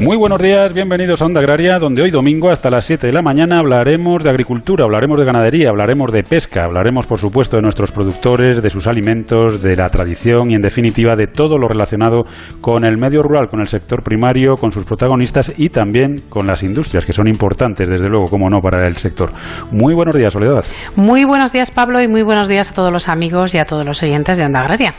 Muy buenos días, bienvenidos a Onda Agraria, donde hoy domingo hasta las 7 de la mañana hablaremos de agricultura, hablaremos de ganadería, hablaremos de pesca, hablaremos por supuesto de nuestros productores, de sus alimentos, de la tradición y en definitiva de todo lo relacionado con el medio rural, con el sector primario, con sus protagonistas y también con las industrias que son importantes, desde luego, como no, para el sector. Muy buenos días, Soledad. Muy buenos días, Pablo, y muy buenos días a todos los amigos y a todos los oyentes de Onda Agraria.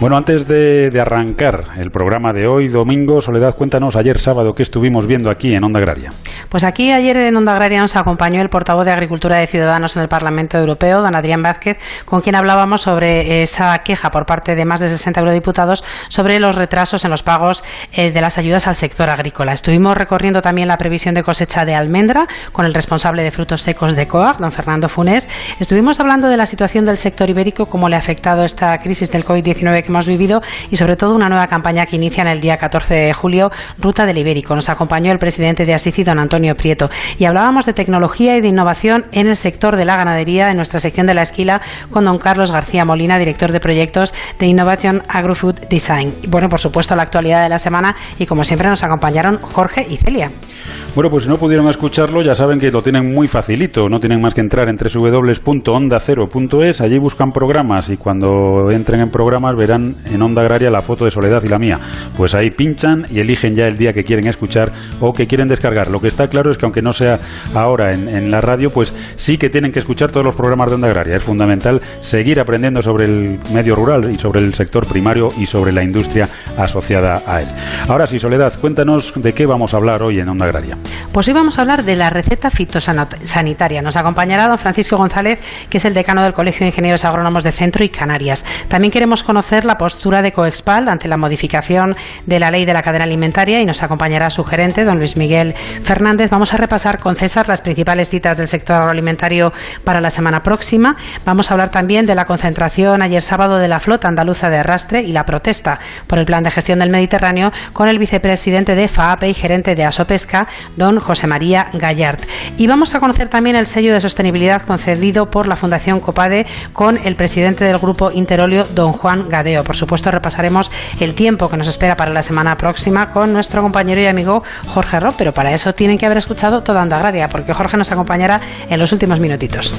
Bueno, antes de, de arrancar el programa de hoy, domingo, Soledad, cuéntanos ayer sábado que estuvimos viendo aquí en Onda Agraria. Pues aquí ayer en Onda Agraria nos acompañó el portavoz de Agricultura de Ciudadanos en el Parlamento Europeo, don Adrián Vázquez, con quien hablábamos sobre esa queja por parte de más de 60 eurodiputados sobre los retrasos en los pagos eh, de las ayudas al sector agrícola. Estuvimos recorriendo también la previsión de cosecha de almendra con el responsable de frutos secos de COAG, don Fernando Funes. Estuvimos hablando de la situación del sector ibérico, cómo le ha afectado esta crisis del COVID-19 que hemos vivido y sobre todo una nueva campaña que inicia en el día 14 de julio, Ruta del Ibérico. Nos acompañó el presidente de Asisi, don Antonio Prieto, y hablábamos de tecnología y de innovación en el sector de la ganadería en nuestra sección de la esquila con don Carlos García Molina, director de proyectos de Innovation Agrofood Design. Bueno, por supuesto, la actualidad de la semana y como siempre nos acompañaron Jorge y Celia. Bueno, pues si no pudieron escucharlo, ya saben que lo tienen muy facilito. No tienen más que entrar en www.ondacero.es. Allí buscan programas y cuando entren en programas verán en Onda Agraria la foto de Soledad y la mía. Pues ahí pinchan y eligen ya el día que quieren escuchar o que quieren descargar. Lo que está claro es que aunque no sea ahora en, la radio, pues sí que tienen que escuchar todos los programas de Onda Agraria. Es fundamental seguir aprendiendo sobre el medio rural y sobre el sector primario y sobre la industria asociada a él. Ahora sí, Soledad, cuéntanos de qué vamos a hablar hoy en Onda Agraria. Pues hoy vamos a hablar de la receta fitosanitaria. Nos acompañará don Francisco González, que es el decano del Colegio de Ingenieros Agrónomos de Centro y Canarias. También queremos conocer la postura de Coexpal ante la modificación de la ley de la cadena alimentaria y nos acompañará su gerente, don Luis Miguel Fernández. Vamos a repasar con César las principales citas del sector agroalimentario para la semana próxima. Vamos a hablar también de la concentración ayer sábado de la flota andaluza de arrastre y la protesta por el plan de gestión del Mediterráneo con el vicepresidente de FAAPE y gerente de Asopesca, don José María Gallard. Y vamos a conocer también el sello de sostenibilidad concedido por la Fundación Copade con el presidente del grupo Interolio, don Juan Gadeo. Por supuesto, repasaremos el tiempo que nos espera para la semana próxima con nuestro compañero y amigo Jorge Ro, pero para eso tienen que haber escuchado toda Onda Agraria, porque Jorge nos acompañará en los últimos minutitos.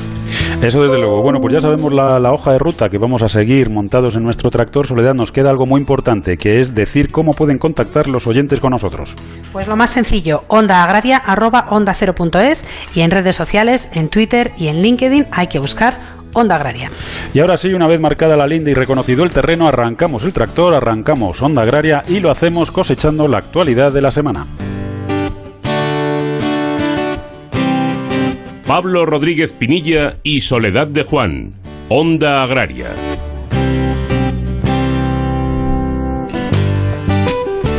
Eso desde luego. Bueno, pues ya sabemos la, la, hoja de ruta que vamos a seguir montados en nuestro tractor. Soledad, nos queda algo muy importante, que es decir cómo pueden contactar los oyentes con nosotros. Pues lo más sencillo, onda agraria arroba onda cero punto es, y en redes sociales, en Twitter y en LinkedIn hay que buscar Onda Agraria. Y ahora sí, una vez marcada la linda y reconocido el terreno, arrancamos el tractor, arrancamos Onda Agraria y lo hacemos cosechando la actualidad de la semana. Pablo Rodríguez Pinilla y Soledad de Juan, Onda Agraria.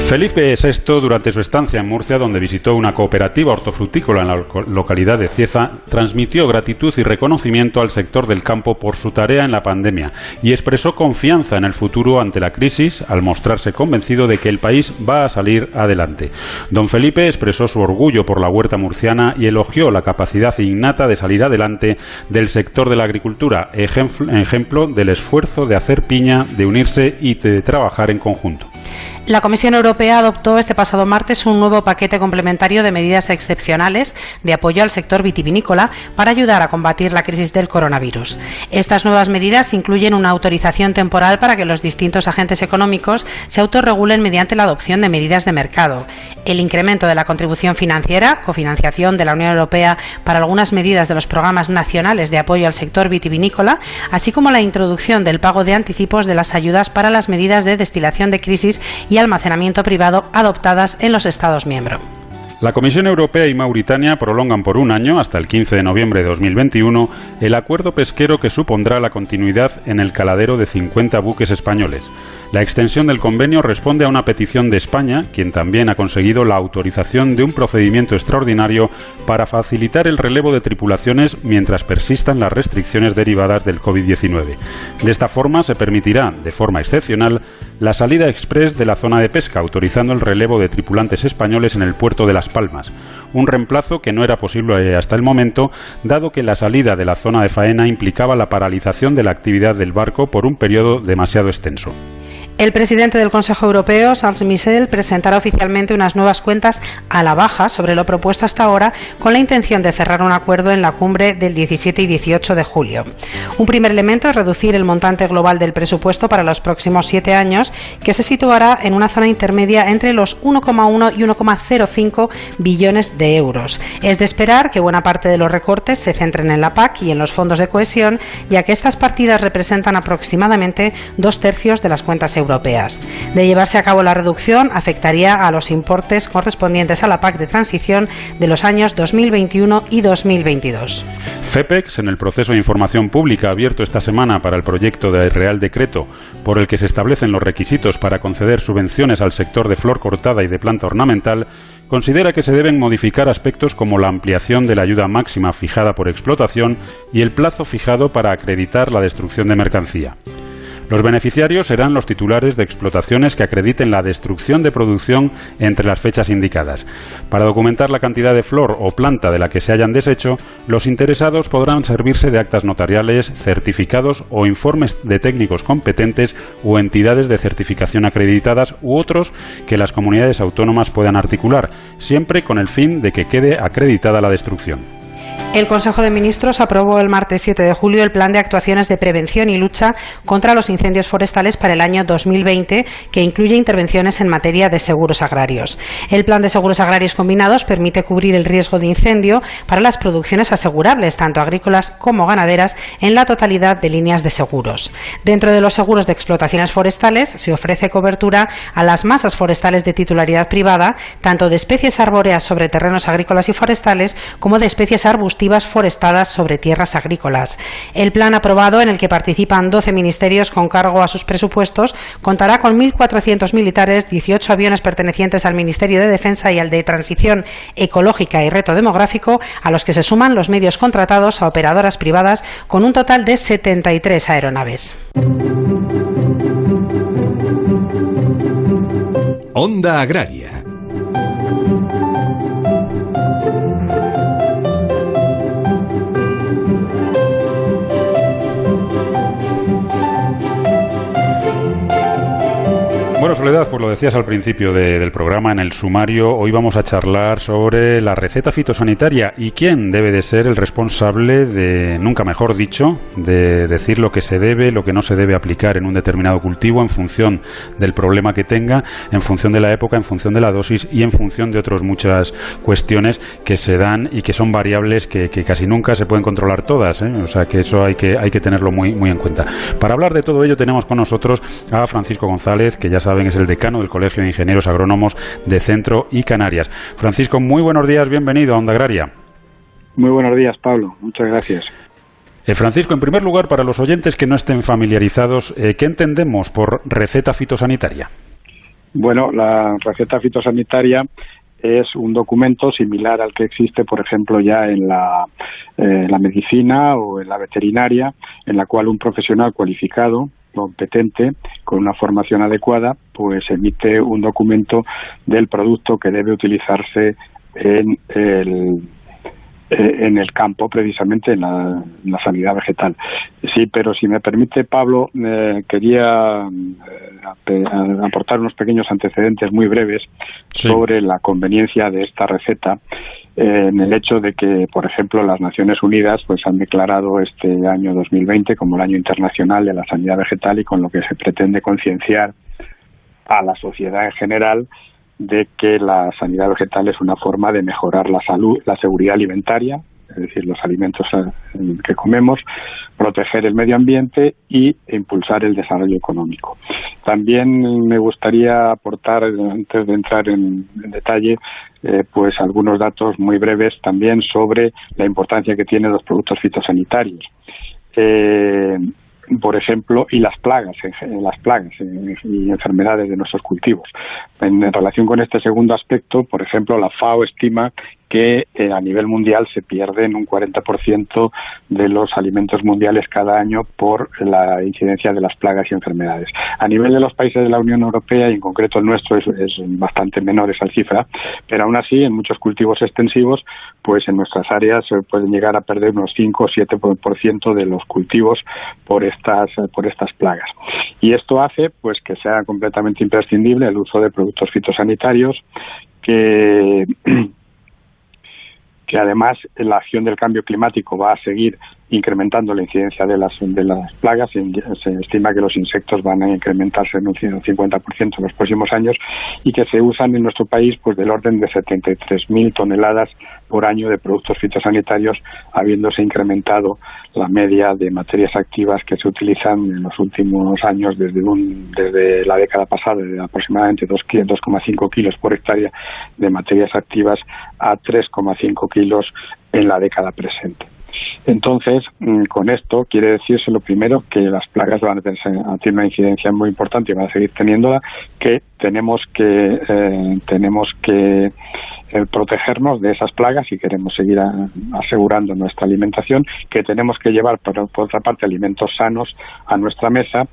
Felipe VI, durante su estancia en Murcia, donde visitó una cooperativa hortofrutícola en la localidad de Cieza, transmitió gratitud y reconocimiento al sector del campo por su tarea en la pandemia y expresó confianza en el futuro ante la crisis al mostrarse convencido de que el país va a salir adelante. Don Felipe expresó su orgullo por la huerta murciana y elogió la capacidad innata de salir adelante del sector de la agricultura, ejemplo del esfuerzo de hacer piña, de unirse y de trabajar en conjunto. La Comisión Europea adoptó este pasado martes un nuevo paquete complementario de medidas excepcionales de apoyo al sector vitivinícola para ayudar a combatir la crisis del coronavirus. Estas nuevas medidas incluyen una autorización temporal para que los distintos agentes económicos se autorregulen mediante la adopción de medidas de mercado, el incremento de la contribución financiera, cofinanciación de la Unión Europea para algunas medidas de los programas nacionales de apoyo al sector vitivinícola, así como la introducción del pago de anticipos de las ayudas para las medidas de destilación de crisis y almacenamiento privado adoptadas en los Estados miembros. La Comisión Europea y Mauritania prolongan por un año, hasta el 15 de noviembre de 2021, el acuerdo pesquero que supondrá la continuidad en el caladero de 50 buques españoles. La extensión del convenio responde a una petición de España, quien también ha conseguido la autorización de un procedimiento extraordinario para facilitar el relevo de tripulaciones mientras persistan las restricciones derivadas del COVID-19. De esta forma se permitirá, de forma excepcional, la salida express de la zona de pesca, autorizando el relevo de tripulantes españoles en el puerto de Las Palmas, un reemplazo que no era posible hasta el momento, dado que la salida de la zona de faena implicaba la paralización de la actividad del barco por un periodo demasiado extenso. El presidente del Consejo Europeo, Charles Michel, presentará oficialmente unas nuevas cuentas a la baja sobre lo propuesto hasta ahora, con la intención de cerrar un acuerdo en la cumbre del 17 y 18 de julio. Un primer elemento es reducir el montante global del presupuesto para los próximos siete años, que se situará en una zona intermedia entre los 1,1 y 1,05 billones de euros. Es de esperar que buena parte de los recortes se centren en la PAC y en los fondos de cohesión, ya que estas partidas representan aproximadamente dos tercios de las cuentas europeas De llevarse a cabo la reducción, afectaría a los importes correspondientes a la PAC de transición de los años 2021 y 2022. FEPEX, en el proceso de información pública abierto esta semana para el proyecto de Real Decreto por el que se establecen los requisitos para conceder subvenciones al sector de flor cortada y de planta ornamental, considera que se deben modificar aspectos como la ampliación de la ayuda máxima fijada por explotación y el plazo fijado para acreditar la destrucción de mercancía. Los beneficiarios serán los titulares de explotaciones que acrediten la destrucción de producción entre las fechas indicadas. Para documentar la cantidad de flor o planta de la que se hayan deshecho, los interesados podrán servirse de actas notariales, certificados o informes de técnicos competentes o entidades de certificación acreditadas u otros que las comunidades autónomas puedan articular, siempre con el fin de que quede acreditada la destrucción. El Consejo de Ministros aprobó el martes 7 de julio el Plan de Actuaciones de Prevención y Lucha contra los Incendios Forestales para el año 2020, que incluye intervenciones en materia de seguros agrarios. El Plan de Seguros Agrarios Combinados permite cubrir el riesgo de incendio para las producciones asegurables, tanto agrícolas como ganaderas, en la totalidad de líneas de seguros. Dentro de los seguros de explotaciones forestales se ofrece cobertura a las masas forestales de titularidad privada, tanto de especies arbóreas sobre terrenos agrícolas y forestales como de especies forestadas sobre tierras agrícolas. El plan aprobado, en el que participan 12 ministerios con cargo a sus presupuestos, contará con 1.400 militares, 18 aviones pertenecientes al Ministerio de Defensa y al de Transición Ecológica y Reto Demográfico, a los que se suman los medios contratados a operadoras privadas, con un total de 73 aeronaves. Onda Agraria Bueno, Soledad, pues lo decías al principio del programa, en el sumario, hoy vamos a charlar sobre la receta fitosanitaria y quién debe de ser el responsable de, nunca mejor dicho, de decir lo que se debe, lo que no se debe aplicar en un determinado cultivo en función del problema que tenga, en función de la época, en función de la dosis y en función de otras muchas cuestiones que se dan y que son variables que, casi nunca se pueden controlar todas. ¿eh? O sea que eso hay que, hay que tenerlo muy, muy en cuenta. Para hablar de todo ello tenemos con nosotros a Francisco González, que ya saben, es el decano del Colegio de Ingenieros Agrónomos de Centro y Canarias. Francisco, muy buenos días, bienvenido a Onda Agraria. Muy buenos días, Pablo. Muchas gracias. Eh, Francisco, en primer lugar, para los oyentes que no estén familiarizados, eh, ¿qué entendemos por receta fitosanitaria? Bueno, la receta fitosanitaria es un documento similar al que existe, por ejemplo, ya en la, eh, la medicina o en la veterinaria, en la cual un profesional cualificado competente, con una formación adecuada, pues emite un documento del producto que debe utilizarse en el eh, en el campo, precisamente en la, sanidad vegetal. Sí, pero si me permite, Pablo, eh, quería eh, aportar unos pequeños antecedentes muy breves sobre la conveniencia de esta receta en el hecho de que, por ejemplo, las Naciones Unidas pues han declarado este año 2020 como el año internacional de la sanidad vegetal y con lo que se pretende concienciar a la sociedad en general de que la sanidad vegetal es una forma de mejorar la salud, la seguridad alimentaria, es decir, los alimentos eh, que comemos, proteger el medio ambiente y impulsar el desarrollo económico. También me gustaría aportar, antes de entrar en, detalle, eh, pues algunos datos muy breves también sobre la importancia que tienen los productos fitosanitarios. Eh, por ejemplo, y las plagas, las plagas y enfermedades de nuestros cultivos. En, relación con este segundo aspecto, por ejemplo, la FAO estima que eh, a nivel mundial se pierden un 40% de los alimentos mundiales cada año por la incidencia de las plagas y enfermedades. A nivel de los países de la Unión Europea, y en concreto el nuestro, es, bastante menor esa cifra, pero aún así, en muchos cultivos extensivos, pues en nuestras áreas se pueden llegar a perder unos 5 o 7% de los cultivos por estas, por estas plagas. Y esto hace pues que sea completamente imprescindible el uso de productos fitosanitarios que que además la acción del cambio climático va a seguir incrementando la incidencia de las, de las plagas. Se estima que los insectos van a incrementarse en un 50% en los próximos años y que se usan en nuestro país pues del orden de 73.000 toneladas por año de productos fitosanitarios, habiéndose incrementado la media de materias activas que se utilizan en los últimos años desde, un, desde la década pasada, de aproximadamente 2,5 kilos por hectárea de materias activas a 3,5 kilos en la década presente. Entonces, mm, con esto quiere decirse lo primero que las plagas van a tener, una incidencia muy importante y van a seguir teniéndola, que tenemos que eh, tenemos que protegernos de esas plagas y queremos seguir asegurando nuestra alimentación, que tenemos que llevar, por, otra parte, alimentos sanos a nuestra mesa.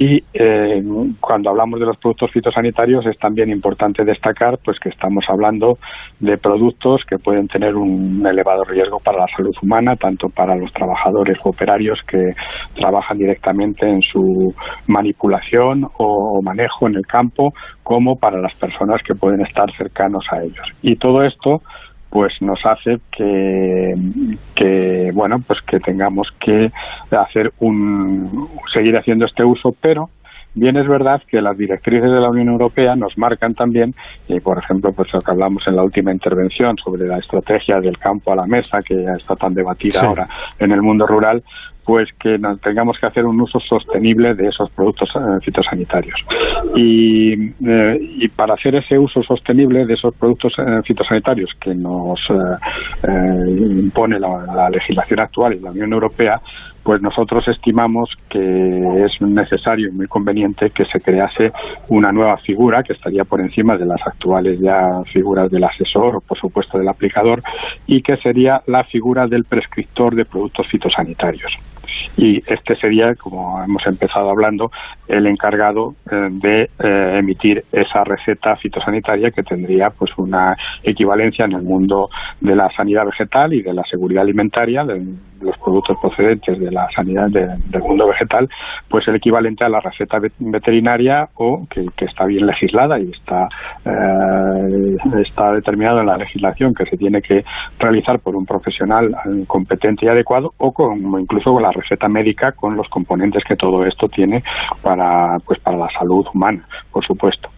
Y eh, cuando hablamos de los productos fitosanitarios es también importante destacar pues que estamos hablando de productos que pueden tener un elevado riesgo para la salud humana, tanto para los trabajadores o operarios que trabajan directamente en su manipulación o manejo en el campo, como para las personas que pueden estar cercanos a ellos. Y todo esto pues nos hace que, que bueno pues que tengamos que hacer un seguir haciendo este uso pero Bien es verdad que las directrices de la Unión Europea nos marcan también, y por ejemplo, pues lo que hablamos en la última intervención sobre la estrategia del campo a la mesa, que ya está tan debatida ahora en el mundo rural, pues que tengamos que hacer un uso sostenible de esos productos eh, fitosanitarios. Y, eh, y, para hacer ese uso sostenible de esos productos eh, fitosanitarios que nos impone la, legislación actual y la Unión Europea, pues nosotros estimamos que es necesario y muy conveniente que se crease una nueva figura que estaría por encima de las actuales ya figuras del asesor o por supuesto del aplicador y que sería la figura del prescriptor de productos fitosanitarios y este sería, como hemos empezado hablando, el encargado eh, de eh, emitir esa receta fitosanitaria que tendría pues una equivalencia en el mundo de la sanidad vegetal y de la seguridad alimentaria de los productos procedentes de la sanidad del mundo vegetal, pues el equivalente a la receta veterinaria o que, está bien legislada y está eh, está determinado en la legislación que se tiene que realizar por un profesional competente y adecuado o con, incluso con la receta médica con los componentes que todo esto tiene para pues para la salud humana, por supuesto.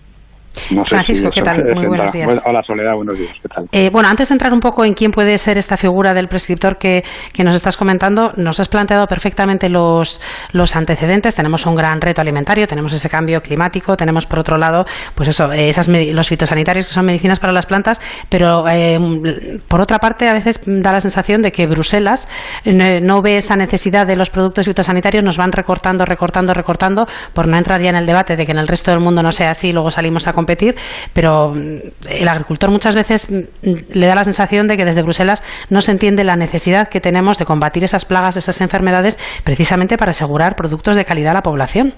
Francisco, ¿qué tal? Muy buenos días. Hola, Soledad, buenos días. ¿Qué tal? Eh, bueno, antes de entrar un poco en quién puede ser esta figura del prescriptor que, nos estás comentando, nos has planteado perfectamente los, los antecedentes. Tenemos un gran reto alimentario, tenemos ese cambio climático, tenemos por otro lado, pues eso, esas los fitosanitarios que son medicinas para las plantas, pero eh, por otra parte, a veces da la sensación de que Bruselas no ve esa necesidad de los productos fitosanitarios, nos van recortando, recortando, recortando, por no entrar ya en el debate de que en el resto del mundo no sea así, luego salimos a competir, pero mm, el agricultor muchas veces mm, le da la sensación de que desde Bruselas no se entiende la necesidad que tenemos de combatir esas plagas, esas enfermedades, precisamente para asegurar productos de calidad a la población.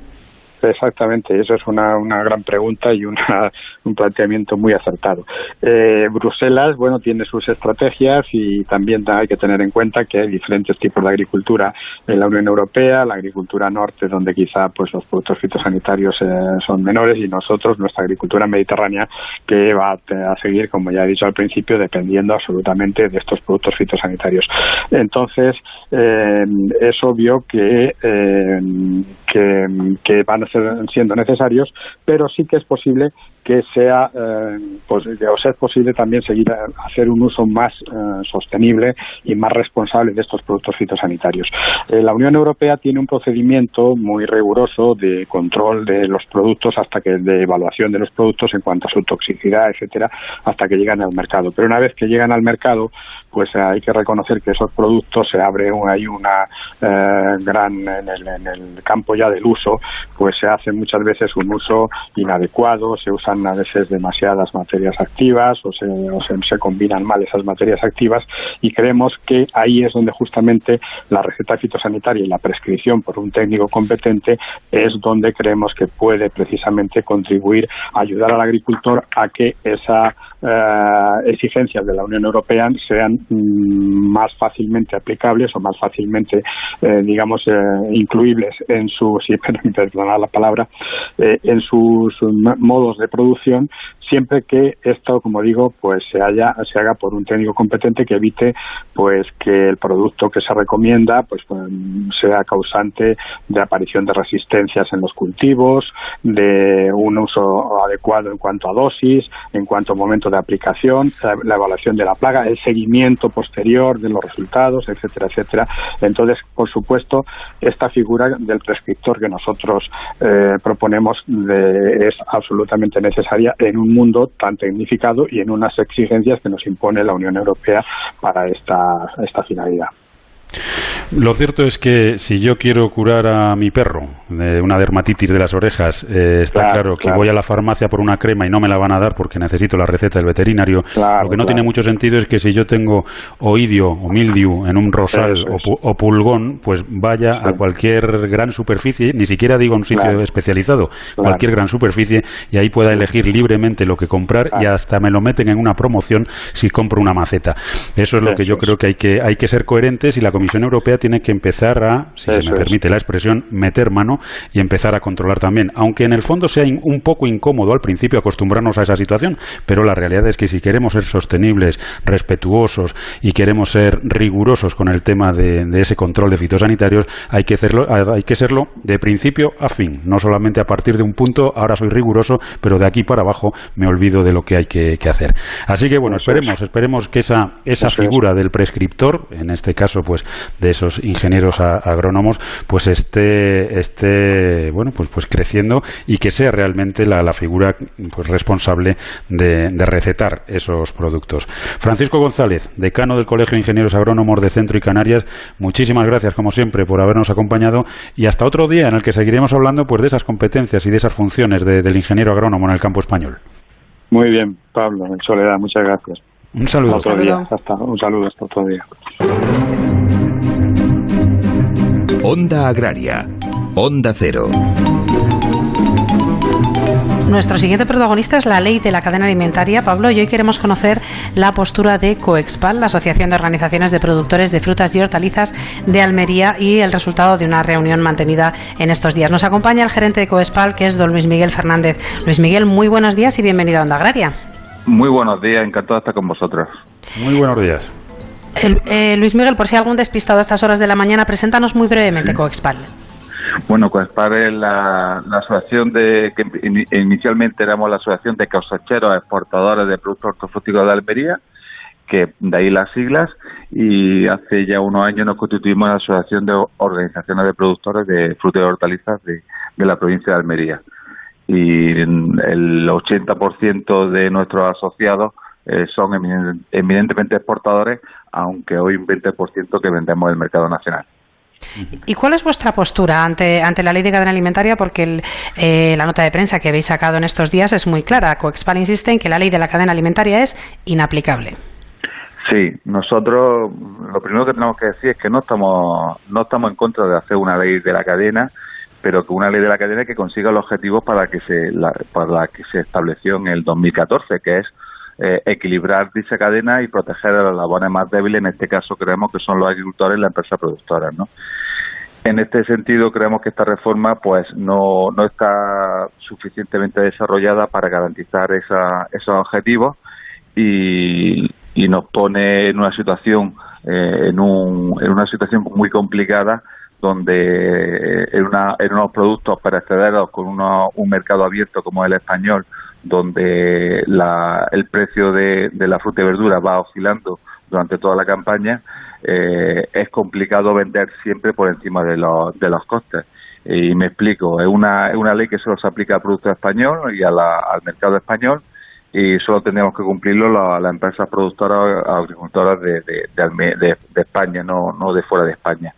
Exactamente, eso es una, una gran pregunta y una, un planteamiento muy acertado. Eh, Bruselas, bueno, tiene sus estrategias y también hay que tener en cuenta que hay diferentes tipos de agricultura en la Unión Europea, la agricultura norte, donde quizá pues los productos fitosanitarios eh, son menores y nosotros, nuestra agricultura mediterránea, que va a, seguir, como ya he dicho al principio, dependiendo absolutamente de estos productos fitosanitarios. Entonces, eh, es obvio que, que, que van a ser siendo necesarios, pero sí que es posible que sea, eh, pues, o sea posible también seguir a hacer un uso más eh, sostenible y más responsable de estos productos fitosanitarios. Eh, la Unión Europea tiene un procedimiento muy riguroso de control de los productos hasta que de evaluación de los productos en cuanto a su toxicidad, etcétera, hasta que llegan al mercado. Pero una vez que llegan al mercado, pues hay que reconocer que esos productos se abre hay una gran en el, en el campo ya del uso, pues se hace muchas veces un uso inadecuado, se usa a veces demasiadas materias activas o, se, combinan mal esas materias activas y creemos que ahí es donde justamente la receta fitosanitaria y la prescripción por un técnico competente es donde creemos que puede precisamente contribuir a ayudar al agricultor a que esa eh, exigencias de la Unión Europea sean más fácilmente aplicables o más fácilmente, eh, digamos, eh, incluibles en su, si perdonar la palabra, en sus modos de producción siempre que esto, como digo, pues se haya se haga por un técnico competente que evite pues que el producto que se recomienda pues, pues sea causante de aparición de resistencias en los cultivos, de un uso adecuado en cuanto a dosis, en cuanto a momento de aplicación, la, evaluación de la plaga, el seguimiento posterior de los resultados, etcétera, etcétera. Entonces, por supuesto, esta figura del prescriptor que nosotros eh, proponemos es absolutamente necesaria en un mundo tan tecnificado y en unas exigencias que nos impone la Unión Europea para esta, esta finalidad. Lo cierto es que si yo quiero curar a mi perro de una dermatitis de las orejas, eh, está claro, que voy a la farmacia por una crema y no me la van a dar porque necesito la receta del veterinario. lo que no tiene mucho sentido es que si yo tengo oidio o mildiu en un rosal o, pulgón, pues vaya a cualquier gran superficie, ni siquiera digo un sitio especializado, cualquier gran superficie y ahí pueda elegir libremente lo que comprar y hasta me lo meten en una promoción si compro una maceta. Eso es lo que yo creo que hay que hay que ser coherentes y la Comisión Europea tiene que empezar a, si se me permite la expresión, meter mano y empezar a controlar también. Aunque en el fondo sea un poco incómodo al principio acostumbrarnos a esa situación, pero la realidad es que si queremos ser sostenibles, respetuosos y queremos ser rigurosos con el tema de, ese control de fitosanitarios, hay que, hacerlo, hay que serlo de principio a fin, no solamente a partir de un punto, ahora soy riguroso, pero de aquí para abajo me olvido de lo que hay que, hacer. Así que bueno, esperemos, esperemos que esa, esa figura del prescriptor, en este caso pues de esos ingenieros agrónomos pues esté, esté bueno, pues, pues creciendo y que sea realmente la, la figura pues responsable de, recetar esos productos. Francisco González, decano del Colegio de Ingenieros Agrónomos de Centro y Canarias, muchísimas gracias como siempre por habernos acompañado y hasta otro día en el que seguiremos hablando pues de esas competencias y de esas funciones del ingeniero agrónomo en el campo español. Muy bien, Pablo, en Soledad, muchas gracias. Un saludo. Hasta otro día. Hasta, un saludo hasta otro día. Onda Agraria. Onda Cero. Nuestro siguiente protagonista es la ley de la cadena alimentaria, Pablo, y hoy queremos conocer la postura de Coexpal, la Asociación de Organizaciones de Productores de Frutas y Hortalizas de Almería, y el resultado de una reunión mantenida en estos días. Nos acompaña el gerente de Coexpal, que es don Luis Miguel Fernández. Luis Miguel, muy buenos días y bienvenido a Onda Agraria. Muy buenos días, encantado de estar con vosotros. Muy buenos días. Eh, Luis Miguel, por si hay algún despistado a estas horas de la mañana, preséntanos muy brevemente Coexpal. Bueno, Coexpal es la, asociación de que inicialmente éramos la asociación de cosecheros exportadores de productos hortofrutícolas de Almería, que de ahí las siglas, y hace ya unos años nos constituimos en la asociación de organizaciones de productores de frutas y hortalizas de, de la provincia de Almería. Y el 80% de nuestros asociados eh, son eminentemente exportadores, aunque hoy un 20% que vendemos en el mercado nacional. ¿Y cuál es vuestra postura ante, ante la ley de cadena alimentaria? Porque eh, la nota de prensa que habéis sacado en estos días es muy clara. Coexpal insiste en que la ley de la cadena alimentaria es inaplicable. Sí, nosotros lo primero que tenemos que decir es que no estamos, no estamos en contra de hacer una ley de la cadena, pero que una ley de la cadena que consiga los objetivos para que se, para la que se estableció en el 2014, que es eh, equilibrar dicha cadena y proteger a los labores más débiles, en este caso creemos que son los agricultores y la empresa productora, ¿no? En este sentido, creemos que esta reforma pues no, no está suficientemente desarrollada para garantizar esa, esos objetivos y, nos pone en una situación eh, en, un, en una situación muy complicada donde en, una, en unos productos perecederos con un mercado abierto como el español, donde la, el precio de, de, la fruta y verdura va oscilando durante toda la campaña, eh, es complicado vender siempre por encima de los, de los costes. Y me explico, es una, es una ley que solo se aplica al producto español y a al mercado español y solo tendríamos que cumplirlo las la empresas productoras agricultoras de, de, de, de, España, no, no de fuera de España.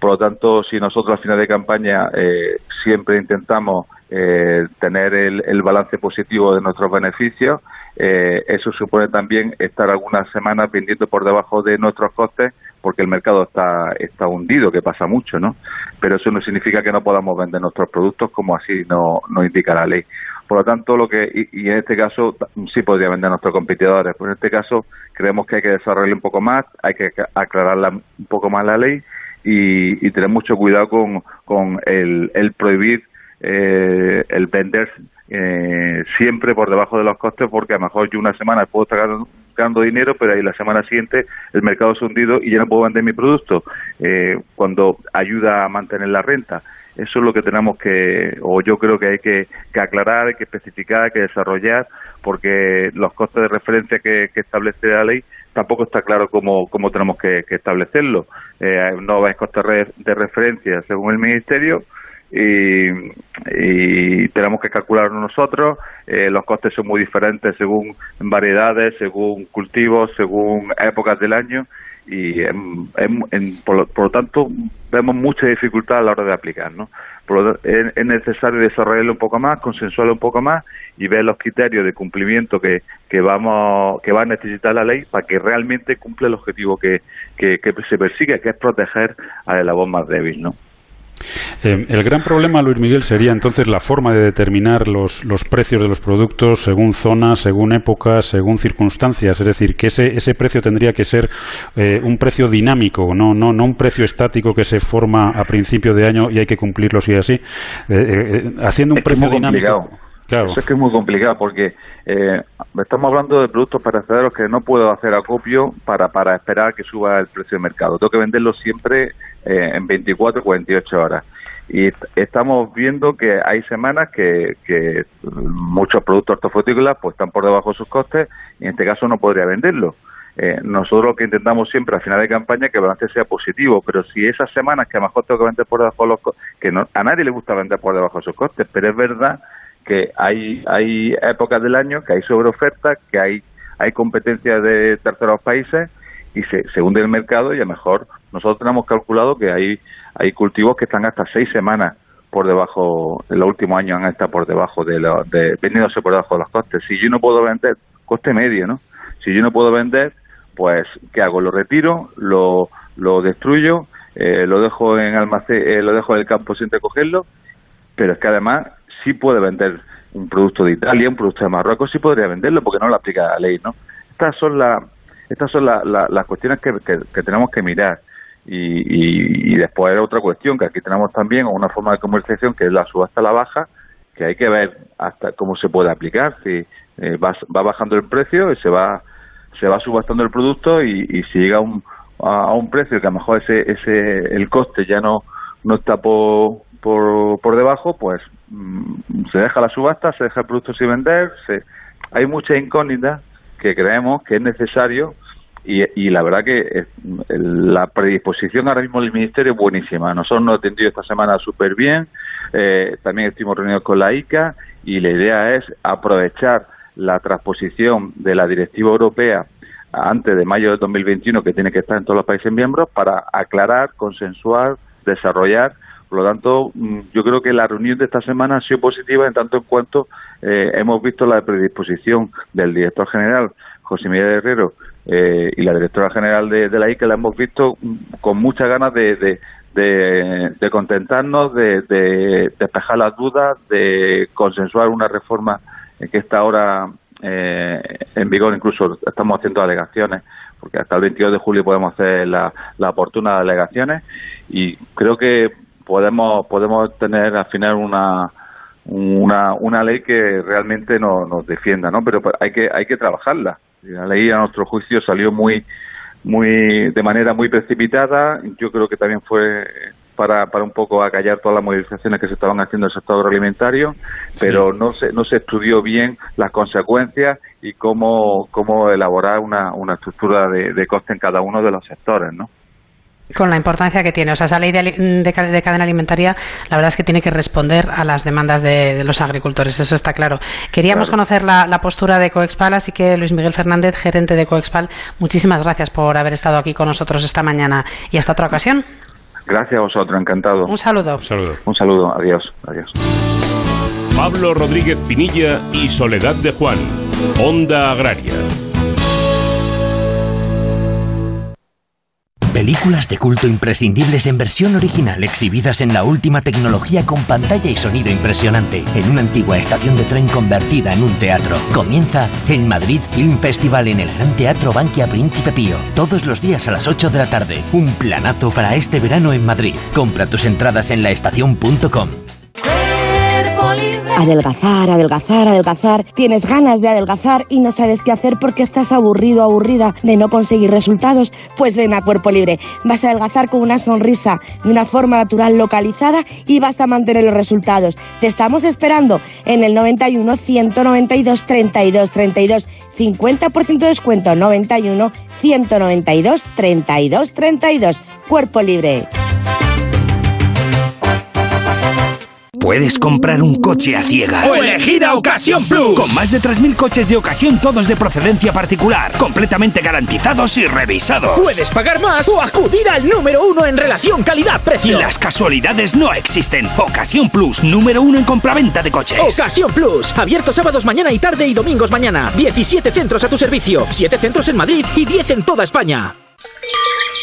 Por lo tanto, si nosotros al final de campaña eh, siempre intentamos eh, tener el, el, balance positivo de nuestros beneficios, eh, eso supone también estar algunas semanas vendiendo por debajo de nuestros costes porque el mercado está, está hundido, que pasa mucho, ¿no? Pero eso no significa que no podamos vender nuestros productos como así nos no indica la ley. Por lo tanto, lo que y, en este caso sí podría vender a nuestros competidores, pero en este caso creemos que hay que desarrollar un poco más, hay que aclarar un poco más la ley y, tener mucho cuidado con, con el, el prohibir eh, el vender eh, siempre por debajo de los costes porque a lo mejor yo una semana puedo estar ganando dinero pero ahí la semana siguiente el mercado es hundido y ya no puedo vender mi producto eh, cuando ayuda a mantener la renta. Eso es lo que tenemos que o yo creo que hay que, aclarar hay que especificar hay que desarrollar porque los costes de referencia que, establece la ley tampoco está claro cómo, cómo tenemos que, establecerlo eh, no hay costes de referencia según el ministerio y, tenemos que calcularlo nosotros. Eh, los costes son muy diferentes según variedades, según cultivos, según épocas del año y por, lo, tanto vemos mucha dificultad a la hora de aplicar. ¿no? es, necesario desarrollarlo un poco más, consensuarlo un poco más y ver los criterios de cumplimiento que, que, vamos, que va a necesitar la ley para que realmente cumpla el objetivo que, que, se persigue, que es proteger a la voz más débil. ¿no? Eh, el gran problema, Luis Miguel, sería entonces la forma de determinar los, los precios de los productos según zonas, según épocas, según circunstancias. Es decir, que ese, ese precio tendría que ser eh, un precio dinámico, no, no, no un precio estático que se forma a principio de año y hay que cumplirlo sí así. Eh, haciendo un precio dinámico. Es que es muy complicado porque eh, estamos hablando de productos perecederos que no puedo hacer acopio para, para esperar que suba el precio de mercado. Tengo que venderlos siempre eh, en 24 o 48 horas. Y estamos viendo que hay semanas que, que muchos productos hortofrutícolas pues están por debajo de sus costes y en este caso no podría venderlos. Eh, nosotros lo que intentamos siempre a final de campaña es que el balance sea positivo, pero si esas semanas que a lo mejor tengo que vender por debajo de los costes, que no, a nadie le gusta vender por debajo de sus costes, pero es verdad que hay, hay épocas del año que hay sobreoferta, que hay, hay competencia de terceros países y se, se hunde el mercado y a lo mejor nosotros tenemos calculado que hay, hay cultivos que están hasta seis semanas por debajo, en los últimos años han estado por debajo de, lo, de vendiéndose por debajo de los costes. Si yo no puedo vender, coste medio, ¿no? Si yo no puedo vender, pues, ¿qué hago? Lo retiro, lo, lo destruyo, eh, lo dejo en almacén, eh, lo dejo en el campo sin recogerlo, pero es que además sí puede vender un producto de Italia, un producto de Marruecos, sí podría venderlo porque no lo aplica la ley, ¿no? Estas son, la, estas son las cuestiones que, que, tenemos que mirar. Y, y, después otra cuestión, que aquí tenemos también una forma de comercialización que es la subasta a la baja, que hay que ver hasta cómo se puede aplicar, si eh, va, va, bajando el precio y se va se va subastando el producto y, y si llega un, a, un precio que a lo mejor ese, ese el coste ya no no está por, por, por debajo, pues mm, se deja la subasta, se deja el producto sin vender, se, hay muchas incógnitas que creemos que es necesario y, y la verdad que la predisposición ahora mismo del Ministerio es buenísima. Nosotros nos atendido esta semana súper bien, eh, también estuvimos reunidos con la ICA y la idea es aprovechar la transposición de la directiva europea antes de mayo de 2021, que tiene que estar en todos los países miembros, para aclarar, consensuar, desarrollar por lo tanto, mm, yo creo que la reunión de esta semana ha sido positiva en tanto en cuanto eh, hemos visto la predisposición del director general, José Miguel Herrero, eh, y la directora general de, la ICA, la hemos visto mm, con muchas ganas de, de, contentarnos, de, despejar las dudas, de consensuar una reforma que está ahora eh, en vigor, incluso estamos haciendo alegaciones, porque hasta el 22 de julio podemos hacer la, la oportuna alegaciones, y creo que podemos podemos tener al final una una, una ley que realmente no, nos defienda, ¿no? Pero hay que hay que trabajarla. La ley a nuestro juicio salió muy muy de manera muy precipitada. Yo creo que también fue para, para un poco acallar todas las movilizaciones que se estaban haciendo en el sector agroalimentario, pero no se, no se estudió bien las consecuencias y cómo, cómo elaborar una, una estructura de, de coste en cada uno de los sectores, ¿no? Con la importancia que tiene. O sea, esa ley de, cadena alimentaria, la verdad es que tiene que responder a las demandas de, los agricultores, eso está claro. Queríamos conocer la, postura de Coexpal, así que Luis Miguel Fernández, gerente de Coexpal, muchísimas gracias por haber estado aquí con nosotros esta mañana y hasta otra ocasión. Gracias a vosotros, encantado. Un saludo. Un saludo. Un saludo, adiós. adiós. Pablo Rodríguez Pinilla y Soledad de Juan, Onda Agraria. Películas de culto imprescindibles en versión original exhibidas en la última tecnología con pantalla y sonido impresionante en una antigua estación de tren convertida en un teatro. Comienza el Madrid Film Festival en el Gran Teatro Bankia Príncipe Pío, todos los días a las 8 de la tarde. Un planazo para este verano en Madrid. Compra tus entradas en laestacion.com. Adelgazar, adelgazar, adelgazar. Tienes ganas de adelgazar y no sabes qué hacer porque estás aburrido, aburrida de no conseguir resultados. Pues ven a Cuerpo Libre. Vas a adelgazar con una sonrisa, de una forma natural localizada y vas a mantener los resultados. Te estamos esperando en el 91 192 32 32. 50% de descuento 91 192 32 32. Cuerpo Libre. Puedes comprar un coche a ciegas. O elegir a Ocasión Plus. Con más de 3.000 coches de ocasión, todos de procedencia particular. Completamente garantizados y revisados. Puedes pagar más o acudir al número uno en relación calidad-precio. Las casualidades no existen. Ocasión Plus, número uno en compraventa de coches. Ocasión Plus. Abierto sábados mañana y tarde y domingos mañana. 17 centros a tu servicio. 7 centros en Madrid y 10 en toda España.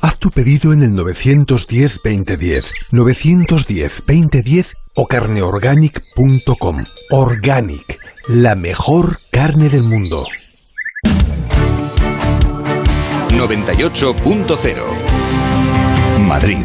Haz tu pedido en el 910-2010, 910-2010 o carneorganic.com. Organic, la mejor carne del mundo. 98.0 Madrid.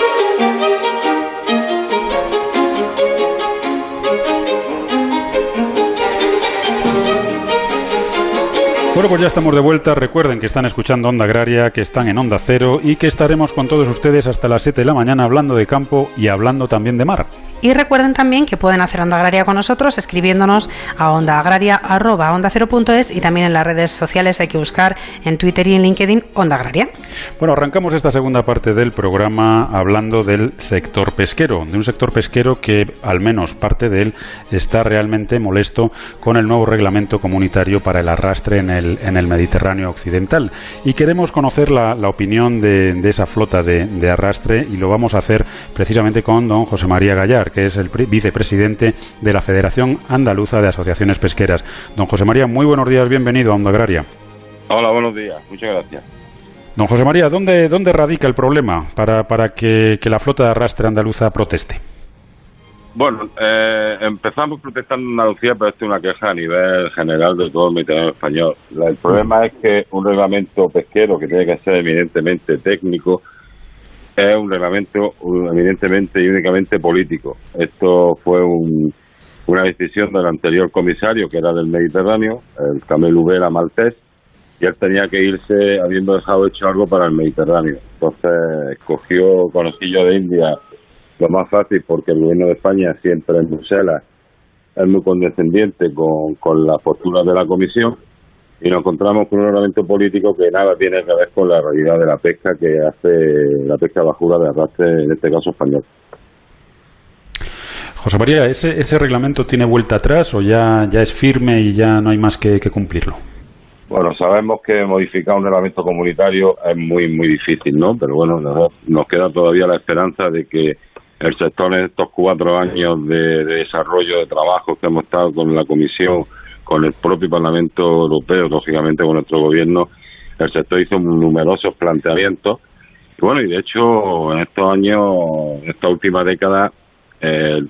Bueno, pues ya estamos de vuelta. Recuerden que están escuchando Onda Agraria, que están en Onda Cero y que estaremos con todos ustedes hasta las 7 de la mañana hablando de campo y hablando también de mar. Y recuerden también que pueden hacer Onda Agraria con nosotros escribiéndonos a ondaagraria.es y también en las redes sociales hay que buscar en Twitter y en LinkedIn Onda Agraria. Bueno, arrancamos esta segunda parte del programa hablando del sector pesquero, de un sector pesquero que al menos parte de él está realmente molesto con el nuevo reglamento comunitario para el arrastre en el en el Mediterráneo occidental. Y queremos conocer la, opinión de, esa flota de, arrastre y lo vamos a hacer precisamente con don José María Gallar, que es el vicepresidente de la Federación Andaluza de Asociaciones Pesqueras. Don José María, muy buenos días, bienvenido a Onda Agraria. Hola, buenos días, muchas gracias. Don José María, ¿dónde, dónde radica el problema para, para que la flota de arrastre andaluza proteste? Bueno, eh, empezamos protestando en Andalucía, pero esto es una queja a nivel general de todo el Mediterráneo español. el problema es que un reglamento pesquero que tiene que ser eminentemente técnico es un reglamento eminentemente y únicamente político. Esto fue una decisión del anterior comisario, que era del Mediterráneo, el Camel Ubera Maltés, y él tenía que irse habiendo dejado hecho algo para el Mediterráneo. Entonces cogió conocillo de India lo más fácil porque el gobierno de España siempre en Bruselas es muy condescendiente con, con la postura de la comisión y nos encontramos con un reglamento político que nada tiene que ver con la realidad de la pesca que hace la pesca bajura de arrastre, en este caso español. José María, ¿ese, ¿ese reglamento tiene vuelta atrás o ya, ya es firme y ya no hay más que cumplirlo? Bueno, sabemos que modificar un reglamento comunitario es muy, muy difícil, ¿no? Pero bueno, nos queda todavía la esperanza de que el sector en estos cuatro años de, desarrollo de trabajo que hemos estado con la comisión con el propio Parlamento Europeo, lógicamente con nuestro gobierno, el sector hizo numerosos planteamientos. Y bueno, y de hecho, en estos años, en esta última década, el,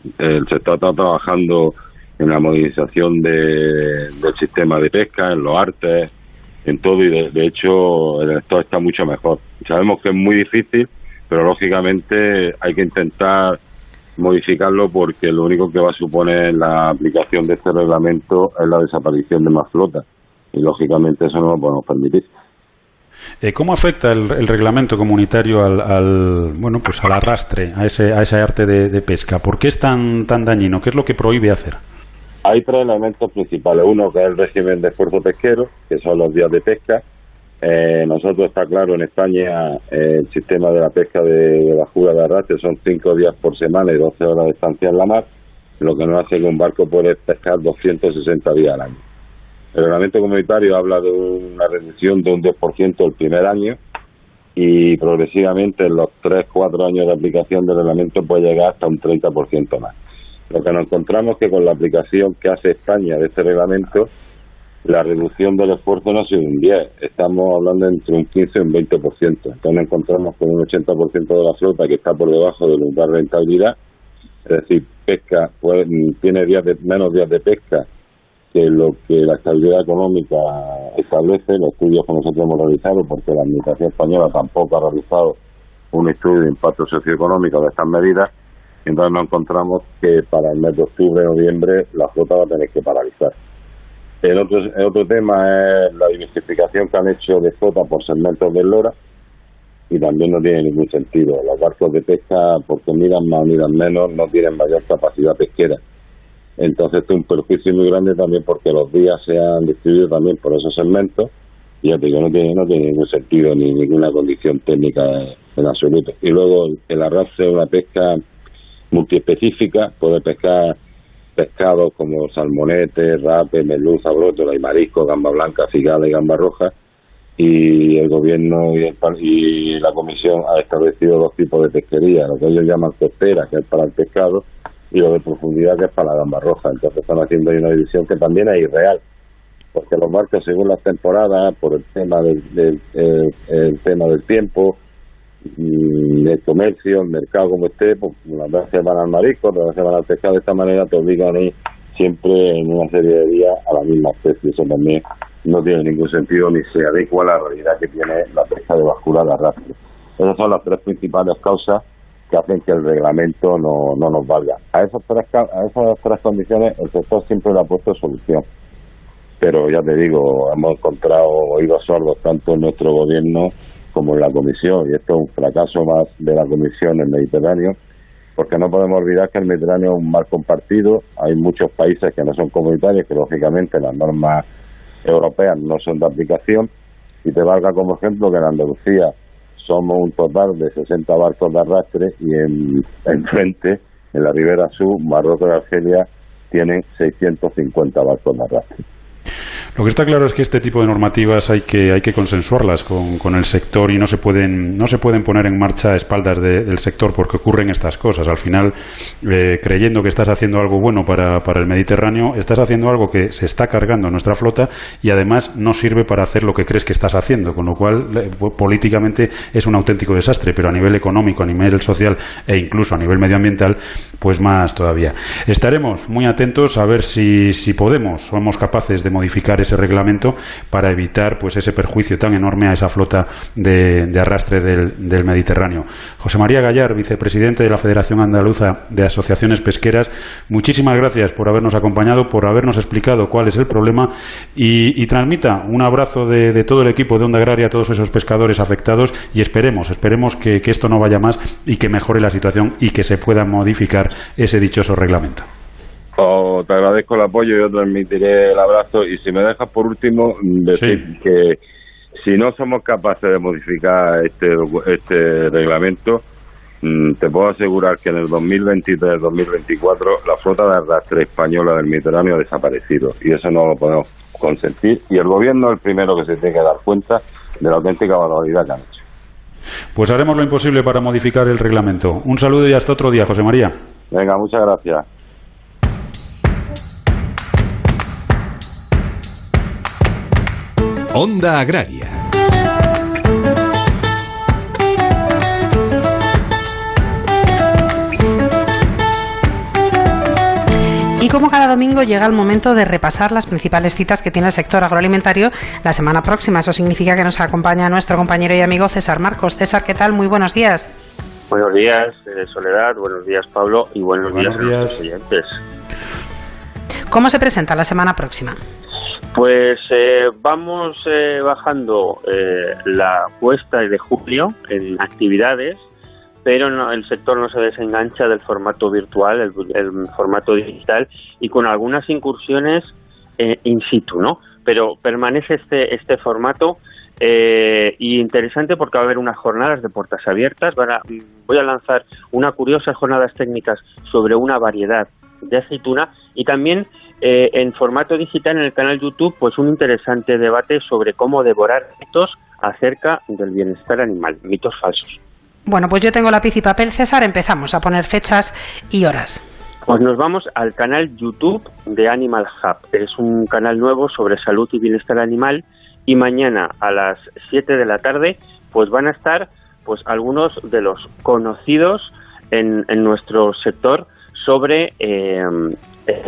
sector está trabajando en la modernización del sistema de pesca, en los artes, en todo, y de, hecho el sector está mucho mejor. Sabemos que es muy difícil, pero lógicamente hay que intentar modificarlo porque lo único que va a suponer la aplicación de este reglamento es la desaparición de más flotas y lógicamente eso no lo podemos permitir. Eh, ¿Cómo afecta el, reglamento comunitario al, bueno pues al arrastre, a ese, a ese arte de, pesca? ¿Por qué es tan, tan dañino? ¿Qué es lo que prohíbe hacer? Hay tres elementos principales. Uno que es el régimen de esfuerzo pesquero, que son los días de pesca. Eh, nosotros está claro en España el sistema de la pesca de, la jura de arrastre son cinco días por semana y 12 horas de estancia en la mar, lo que nos hace que un barco puede pescar 260 días al año. El reglamento comunitario habla de una reducción de un 10% el primer año y progresivamente en los 3-4 años de aplicación del reglamento puede llegar hasta un 30% más. Lo que nos encontramos es que con la aplicación que hace España de este reglamento, la reducción del esfuerzo no ha sido un 10, estamos hablando entre un 15 y un 20%. Entonces nos encontramos con un 80% de la flota que está por debajo del lugar de rentabilidad, es decir, pesca tiene días de, menos días de pesca que lo que la estabilidad económica establece, los estudios que nosotros hemos realizado, porque la Administración Española tampoco ha realizado un estudio de impacto socioeconómico de estas medidas, entonces nos encontramos que para el mes de octubre, noviembre, la flota va a tener que paralizar. El otro, el otro tema es la diversificación que han hecho de flota por segmentos del Lora, y también no tiene ningún sentido. Los barcos de pesca, porque miran más o miran menos, no tienen mayor capacidad pesquera entonces, es un perjuicio muy grande también porque los días se han distribuido también por esos segmentos y ya te digo, no tiene, no tiene ningún sentido ni ninguna condición técnica en, absoluto. Y luego el arrastre es una pesca multiespecífica, puede pescar pescados como salmonete, rape, merluza, brótola y marisco, gamba blanca, cigala y gamba roja. Y el gobierno y, y la comisión ha establecido dos tipos de pesquería, lo que ellos llaman costera, que es para el pescado, y lo de profundidad que es para la gamba roja. Entonces están haciendo ahí una división que también es irreal, porque los barcos según las temporadas, por el tema del, el, tema del tiempo, el comercio, el mercado como esté, pues unas veces van al marisco, otras veces van al pescado, de esta manera te obligan a ir siempre en una serie de días a la misma especie. Eso también no tiene ningún sentido ni se adecua a la realidad que tiene la pesca de bascula de arrastre. Esas son las tres principales causas que hacen que el reglamento no, no nos valga. A esas, tres, a esas tres condiciones el sector siempre le ha puesto solución. Pero ya te digo, hemos encontrado oídos sordos tanto en nuestro gobierno como en la Comisión, y esto es un fracaso más de la Comisión en el Mediterráneo, porque no podemos olvidar que el Mediterráneo es un mar compartido, hay muchos países que no son comunitarios, que lógicamente las normas europeas no son de aplicación, y te valga como ejemplo que en Andalucía somos un total de 60 barcos de arrastre y en, en en la ribera sur, Marruecos y Argelia tienen 650 barcos de arrastre. Lo que está claro es que este tipo de normativas hay que, hay que consensuarlas con, con el sector y no se pueden, no se pueden poner en marcha a espaldas del sector porque ocurren estas cosas. Al final, eh, creyendo que estás haciendo algo bueno para, para el Mediterráneo, estás haciendo algo que se está cargando nuestra flota y además no sirve para hacer lo que crees que estás haciendo, con lo cual eh, políticamente es un auténtico desastre, pero a nivel económico, a nivel social e incluso a nivel medioambiental, pues más todavía. Estaremos muy atentos a ver si, si podemos, somos capaces de modificar ese reglamento para evitar pues ese perjuicio tan enorme a esa flota de, arrastre del, Mediterráneo. José María Gallar, vicepresidente de la Federación Andaluza de Asociaciones Pesqueras, muchísimas gracias por habernos acompañado, por habernos explicado cuál es el problema y, transmita un abrazo de, todo el equipo de Onda Agraria a todos esos pescadores afectados y esperemos, esperemos que esto no vaya más y que mejore la situación y que se pueda modificar ese dichoso reglamento te agradezco el apoyo, y yo transmitiré el abrazo y si me dejas por último decir que si no somos capaces de modificar este, este reglamento, mm, te puedo asegurar que en el 2023-2024 la flota de arrastre española del Mediterráneo ha desaparecido y eso no lo podemos consentir y el gobierno es el primero que se tiene que dar cuenta de la auténtica barbaridad que han hecho. Pues haremos lo imposible para modificar el reglamento. Un saludo y hasta otro día, José María. Venga, muchas gracias. Onda Agraria. Y como cada domingo llega el momento de repasar las principales citas que tiene el sector agroalimentario la semana próxima. Eso significa que nos acompaña nuestro compañero y amigo César Marcos. César, ¿qué tal? Muy buenos días. Buenos días, eh, Soledad. Buenos días, Pablo. Y buenos, Buenos días, a días. los oyentes. ¿Cómo se presenta la semana próxima? Pues eh, vamos eh, bajando eh, la cuesta de julio en actividades, pero no- el sector no se desengancha del formato virtual, el, formato digital, y con algunas incursiones eh, in situ, ¿no? Pero permanece este, este formato eh, y interesante porque va a haber unas jornadas de puertas abiertas. Van voy a lanzar unas curiosas jornadas técnicas sobre una variedad de aceituna y también eh, en formato digital en el canal YouTube pues un interesante debate sobre cómo devorar mitos acerca del bienestar animal, mitos falsos. Bueno, pues yo tengo lápiz y papel, César. Empezamos a poner fechas y horas. Pues nos vamos al canal YouTube de Animal Hub. Es un canal nuevo sobre salud y bienestar animal y mañana a las 7 de la tarde pues van a estar pues algunos de los conocidos en, en nuestro sector sobre eh,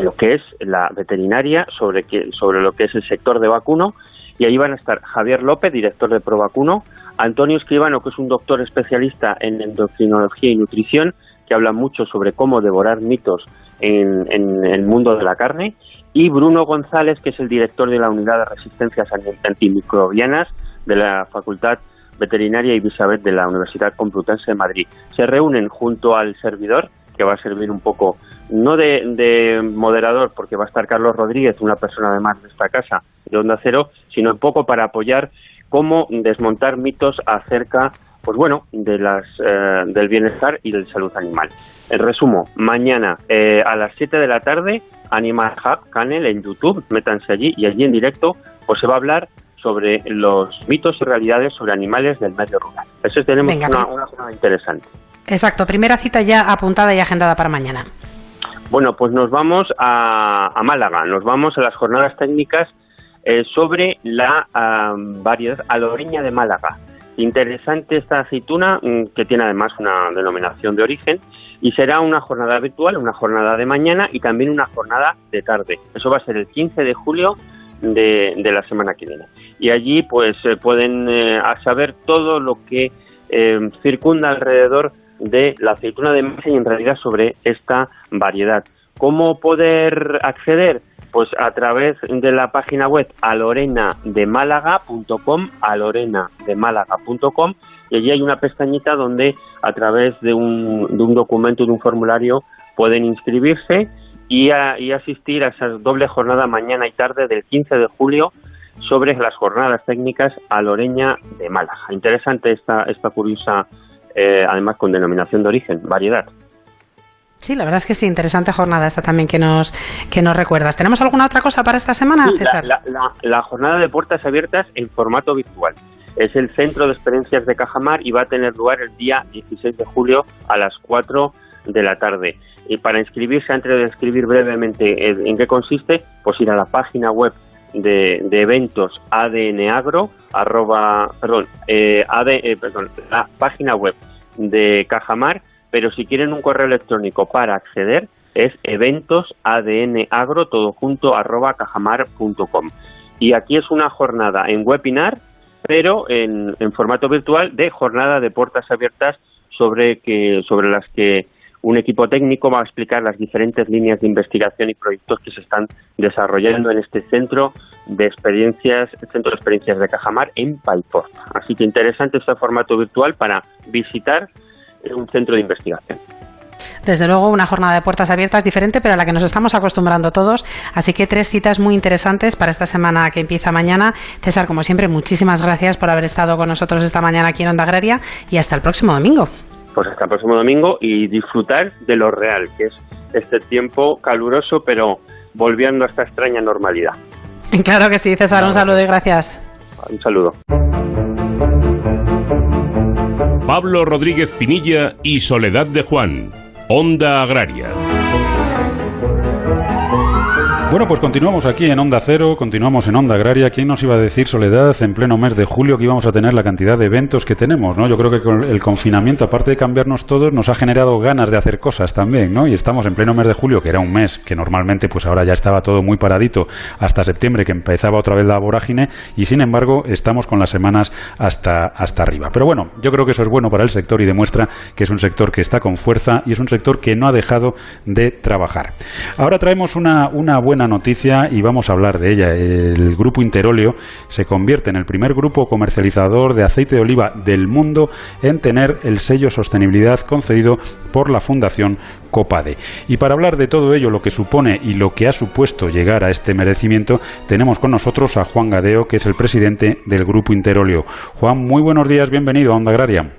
lo que es la veterinaria, sobre, que, sobre lo que es el sector de vacuno y ahí van a estar Javier López, director de Provacuno, Antonio Escribano, que es un doctor especialista en endocrinología y nutrición, que habla mucho sobre cómo devorar mitos en, en el mundo de la carne, y Bruno González, que es el director de la Unidad de Resistencias Antimicrobianas de la Facultad Veterinaria Ibisabet de la Universidad Complutense de Madrid. Se reúnen junto al servidor, que va a servir un poco, no de, de moderador, porque va a estar Carlos Rodríguez, una persona además de esta casa, de Onda Cero, sino un poco para apoyar cómo desmontar mitos acerca, pues bueno, de las, eh, del bienestar y de salud animal. En resumo, mañana eh, a las 7 de la tarde, Animal Hub Canal en YouTube, métanse allí y allí en directo, pues se va a hablar sobre los mitos y realidades sobre animales del medio rural. Eso tenemos Venga, una, pues. una jornada interesante. Exacto, primera cita ya apuntada y agendada para mañana. Bueno, pues nos vamos a, a Málaga, nos vamos a las jornadas técnicas eh, sobre la variedad aloreña de Málaga. Interesante esta aceituna, mm, que tiene además una denominación de origen, y será una jornada virtual, una jornada de mañana y también una jornada de tarde. Eso va a ser el 15 de julio de, de la semana que viene. Y allí pues eh, pueden eh, saber todo lo que eh, circunda alrededor de la aceituna de mesa y en realidad sobre esta variedad. ¿Cómo poder acceder? Pues a través de la página web alorenademálaga.com, alorenademálaga.com, y allí hay una pestañita donde a través de un, de un documento, de un formulario, pueden inscribirse y, a- y asistir a esa doble jornada mañana y tarde del 15 de julio sobre las jornadas técnicas a Loreña de Málaga. Interesante esta, esta curiosa, eh, además con denominación de origen, variedad. Sí, la verdad es que sí, interesante jornada esta también que nos, que nos recuerdas. ¿Tenemos alguna otra cosa para esta semana, Sí, César? la, la- la- la jornada de puertas abiertas en formato virtual. Es el Centro de Experiencias de Cajamar y va a tener lugar el día 16 de julio a las 4 de la tarde. Y para inscribirse, antes de describir brevemente eh, en qué consiste, pues ir a la página web de, de eventos ADN Agro, arroba, perdón, eh, eh, la página web de Cajamar, pero si quieren un correo electrónico para acceder es eventos ADN Agro, todo junto, arroba cajamar.com. Y aquí es una jornada en webinar, pero en, en formato virtual de jornada de puertas abiertas sobre, que, sobre las que un equipo técnico va a explicar las diferentes líneas de investigación y proyectos que se están desarrollando en este centro de experiencias, centro de experiencias de Cajamar en Paiporta. Así que interesante este formato virtual para visitar un centro de investigación. Desde luego, una jornada de puertas abiertas diferente, pero a la que nos estamos acostumbrando todos. Así que tres citas muy interesantes para esta semana que empieza mañana. César, como siempre, muchísimas gracias por haber estado con nosotros esta mañana aquí en Onda Agraria y hasta el próximo domingo. Pues hasta el próximo domingo y disfrutar de lo real, que es este tiempo caluroso, pero volviendo a esta extraña normalidad. Claro que sí, César, un saludo y gracias. Un saludo. Pablo Rodríguez Pinilla y Soledad de Juan. Onda Agraria. Bueno, pues continuamos aquí en Onda Cero, continuamos en Onda Agraria. ¿Quién nos iba a decir, Soledad, en pleno mes de julio que íbamos a tener la cantidad de eventos que tenemos, ¿no? Yo creo que con el confinamiento, aparte de cambiarnos todos, nos ha generado ganas de hacer cosas también, ¿no? Y estamos en pleno mes de julio, que era un mes que normalmente, pues ahora ya estaba todo muy paradito, hasta septiembre, que empezaba otra vez la vorágine, y sin embargo, estamos con las semanas hasta, hasta arriba. Pero bueno, yo creo que eso es bueno para el sector y demuestra que es un sector que está con fuerza y es un sector que no ha dejado de trabajar. Ahora traemos una, una buena noticia y vamos a hablar de ella. El grupo Interóleo se convierte en el primer grupo comercializador de aceite de oliva del mundo en tener el sello sostenibilidad concedido por la Fundación Copade. Y para hablar de todo ello, lo que supone y lo que ha supuesto llegar a este merecimiento, tenemos con nosotros a Juan Gadeo, que es el presidente del grupo Interóleo. Juan, muy buenos días, bienvenido a Onda Agraria.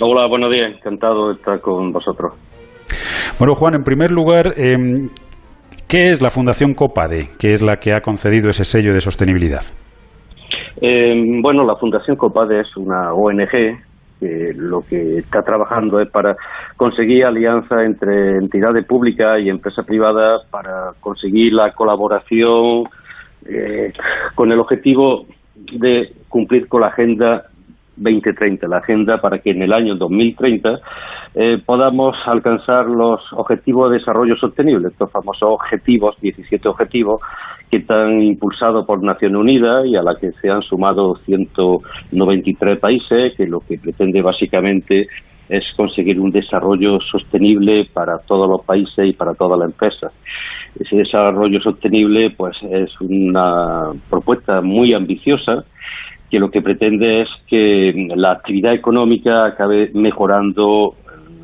Hola, buenos días, encantado de estar con vosotros. Bueno, Juan, en primer lugar, eh, ¿Qué es la Fundación COPADE, que es la que ha concedido ese sello de sostenibilidad? Eh, bueno, la Fundación COPADE es una ONG que lo que está trabajando es para conseguir alianza entre entidades públicas y empresas privadas para conseguir la colaboración eh, con el objetivo de cumplir con la Agenda 2030, la agenda para que en el año 2030 eh, podamos alcanzar los objetivos de desarrollo sostenible, estos famosos objetivos, 17 objetivos, que están impulsados por Naciones Unidas y a la que se han sumado 193 países, que lo que pretende básicamente es conseguir un desarrollo sostenible para todos los países y para todas las empresas. Ese desarrollo sostenible pues es una propuesta muy ambiciosa que lo que pretende es que la actividad económica acabe mejorando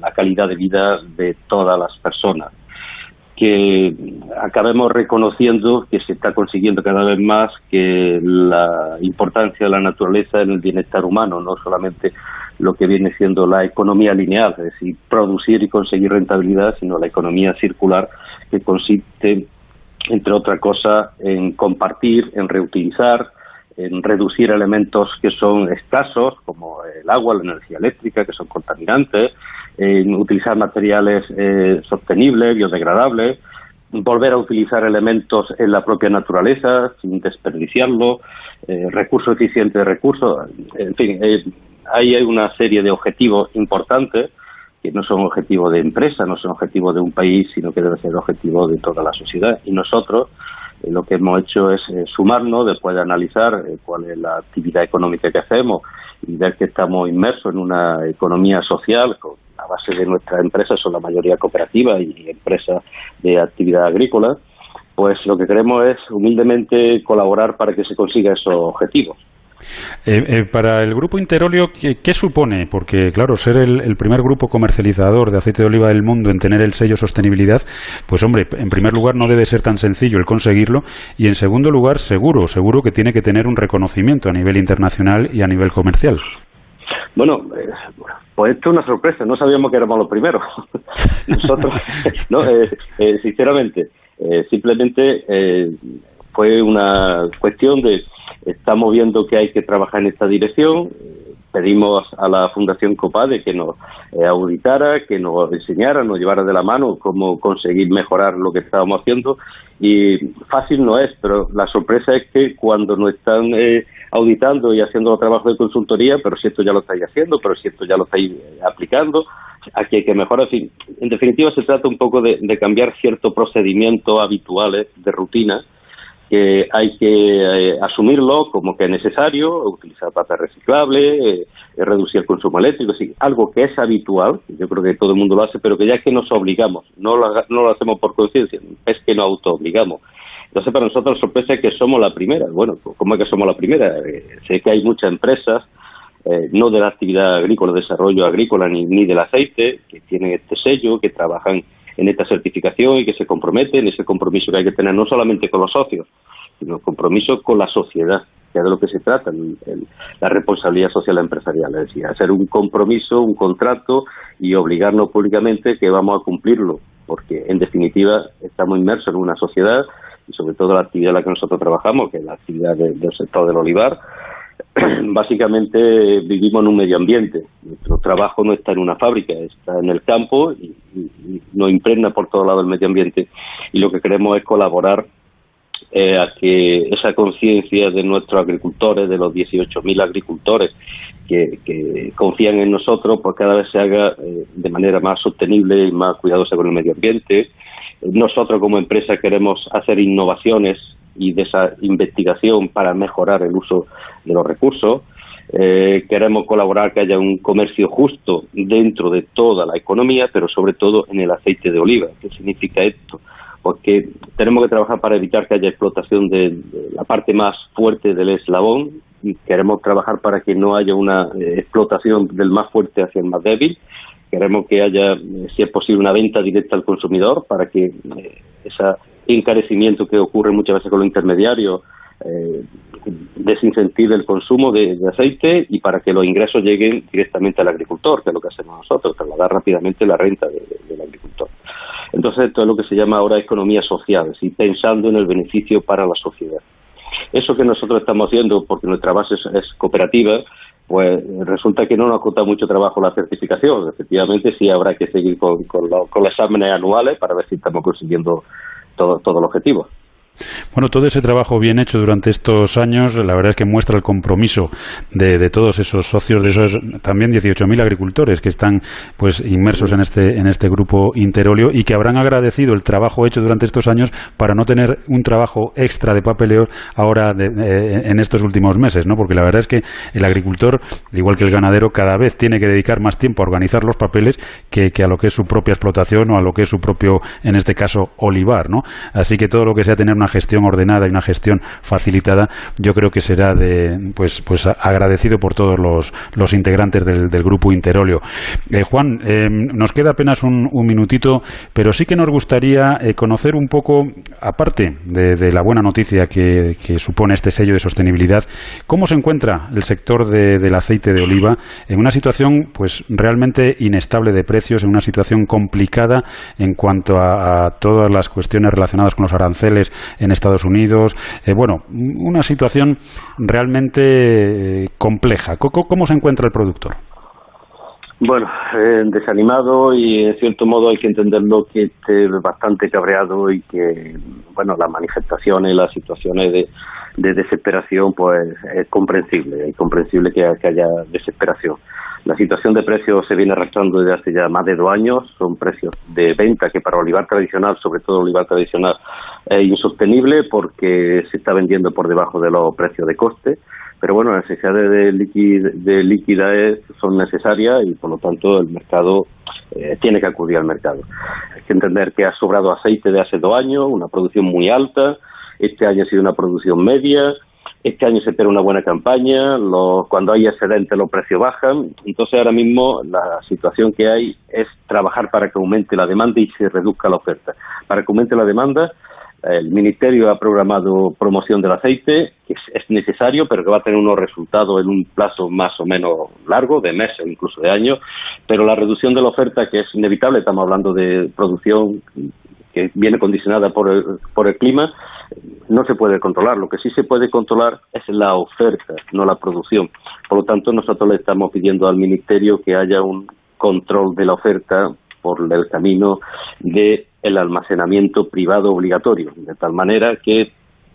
la calidad de vida de todas las personas. Que acabemos reconociendo que se está consiguiendo cada vez más que la importancia de la naturaleza en el bienestar humano, no solamente lo que viene siendo la economía lineal, es decir, producir y conseguir rentabilidad, sino la economía circular que consiste, entre otras cosas, en compartir, en reutilizar, en reducir elementos que son escasos, como el agua, la energía eléctrica, que son contaminantes, en utilizar materiales eh, sostenibles, biodegradables, volver a utilizar elementos en la propia naturaleza sin desperdiciarlo, eh, recurso eficiente de recursos, en fin, eh, ahí hay una serie de objetivos importantes que no son objetivos de empresa, no son objetivos de un país, sino que deben ser objetivos de toda la sociedad. Y nosotros lo que hemos hecho es sumarnos después de analizar cuál es la actividad económica que hacemos y ver que estamos inmersos en una economía social con la base de nuestras empresas son la mayoría cooperativas y empresas de actividad agrícola, pues lo que queremos es humildemente colaborar para que se consiga esos objetivos. Eh, eh, para el grupo Interolio, ¿qué, supone? Porque, claro, ser el, primer grupo comercializador de aceite de oliva del mundo en tener el sello sostenibilidad, pues hombre, en primer lugar no debe ser tan sencillo el conseguirlo y en segundo lugar, seguro, seguro que tiene que tener un reconocimiento a nivel internacional y a nivel comercial. Bueno, eh, pues esto es una sorpresa, no sabíamos que éramos los primeros. Nosotros, no, eh, eh, sinceramente, simplemente fue una cuestión de, estamos viendo que hay que trabajar en esta dirección, pedimos a la Fundación Copade que nos auditara, que nos enseñara, nos llevara de la mano cómo conseguir mejorar lo que estábamos haciendo y fácil no es, pero la sorpresa es que cuando nos están auditando y haciendo los trabajos de consultoría, pero si esto ya lo estáis haciendo, pero si esto ya lo estáis eh, aplicando, aquí hay que mejorar. En, en definitiva, se trata un poco de, cambiar ciertos procedimientos habituales de rutina que hay que eh, asumirlo como que es necesario, utilizar papel reciclable, eh, reducir el consumo eléctrico, sí, algo que es habitual, yo creo que todo el mundo lo hace, pero que ya es que nos obligamos, no lo, no lo hacemos por conciencia, es que nos auto-obligamos. Entonces, para nosotros la sorpresa es que somos la primera. Bueno, ¿cómo es que somos la primera? Eh, sé que hay muchas empresas, eh, no de la actividad agrícola, desarrollo agrícola, ni, ni del aceite, que tienen este sello, que trabajan en esta certificación y que se comprometen, ese compromiso que hay que tener no solamente con los socios, sino compromiso con la sociedad, que es de lo que se trata, la responsabilidad social empresarial, es decir, hacer un compromiso, un contrato y obligarnos públicamente que vamos a cumplirlo, porque en definitiva estamos inmersos en una sociedad y sobre todo la actividad en la que nosotros trabajamos, que es la actividad del sector del olivar, básicamente vivimos en un medio ambiente. Nuestro trabajo no está en una fábrica, está en el campo y, nos impregna por todo lado el medio ambiente. Y lo que queremos es colaborar eh, a que esa conciencia de nuestros agricultores, de los 18.000 agricultores que, confían en nosotros, pues cada vez se haga eh, de manera más sostenible y más cuidadosa con el medio ambiente. Nosotros como empresa queremos hacer innovaciones y de esa investigación para mejorar el uso de los recursos. Eh, queremos colaborar que haya un comercio justo dentro de toda la economía, pero sobre todo en el aceite de oliva. ¿Qué significa esto? Porque tenemos que trabajar para evitar que haya explotación de, la parte más fuerte del eslabón y queremos trabajar para que no haya una eh, explotación del más fuerte hacia el más débil. Queremos que haya, eh, si es posible, una venta directa al consumidor para que ese encarecimiento que ocurre muchas veces con los intermediarios eh, desincentive el consumo de, aceite y para que los ingresos lleguen directamente al agricultor, que es lo que hacemos nosotros, trasladar rápidamente la renta del agricultor. Entonces, es lo que se llama ahora economía social, pensando en el beneficio para la sociedad. Eso que nosotros estamos haciendo, porque nuestra base es, cooperativa, pues resulta que no nos costado mucho trabajo la certificación. Efectivamente, sí habrá que seguir con, los exámenes anuales para ver si estamos consiguiendo todo, todo el objetivo. Bueno, todo ese trabajo bien hecho durante estos años, la verdad es que muestra el compromiso de, todos esos socios, de esos también 18.000 agricultores que están pues inmersos en este en este grupo Interolio y que habrán agradecido el trabajo hecho durante estos años para no tener un trabajo extra de papeleo ahora eh, en estos últimos meses, ¿no? Porque la verdad es que el agricultor, igual que el ganadero, cada vez tiene que dedicar más tiempo a organizar los papeles que, que a lo que es su propia explotación o a lo que es su propio, en este caso, olivar, ¿no? Así que todo lo que sea tener una gestión ordenada y una gestión facilitada, yo creo que será de, pues, pues agradecido por todos los, los integrantes del, grupo Interolio. Eh, Juan, eh, nos queda apenas un, minutito, pero sí que nos gustaría eh, conocer un poco, aparte de, la buena noticia que, supone este sello de sostenibilidad, cómo se encuentra el sector del aceite de oliva en una situación pues realmente inestable de precios, en una situación complicada en cuanto a todas las cuestiones relacionadas con los aranceles en Estados Unidos. Eh, bueno, una situación realmente eh, compleja. ¿Cómo, se encuentra el productor? Bueno, eh, desanimado y en cierto modo hay que entenderlo que esté bastante cabreado y que, bueno, las manifestaciones, las situaciones de, desesperación, pues es comprensible, es comprensible que haya desesperación. La situación de precios se viene arrastrando desde hace ya más de dos años. Son precios de venta que para olivar tradicional, sobre todo olivar tradicional, es insostenible porque se está vendiendo por debajo de los precios de coste. Pero bueno, las necesidades de, de liquidez son necesarias y por lo tanto el mercado eh, tiene que acudir al mercado. Hay que entender que ha sobrado aceite de hace dos años, una producción muy alta. Este año ha sido una producción media este año se espera una buena campaña, cuando hay excedente los precios bajan, entonces ahora mismo la situación que hay es trabajar para que aumente la demanda y se reduzca la oferta. Para que aumente la demanda, el Ministerio ha programado promoción del aceite, que es, necesario, pero que va a tener unos resultados en un plazo más o menos largo, de meses, incluso de años, pero la reducción de la oferta, que es inevitable, estamos hablando de producción que viene condicionada por el, por el clima, no se puede controlar. Lo que sí se puede controlar es la oferta, no la producción. Por lo tanto, nosotros le estamos pidiendo al Ministerio que haya un control de la oferta por el camino del el almacenamiento privado obligatorio, de tal manera que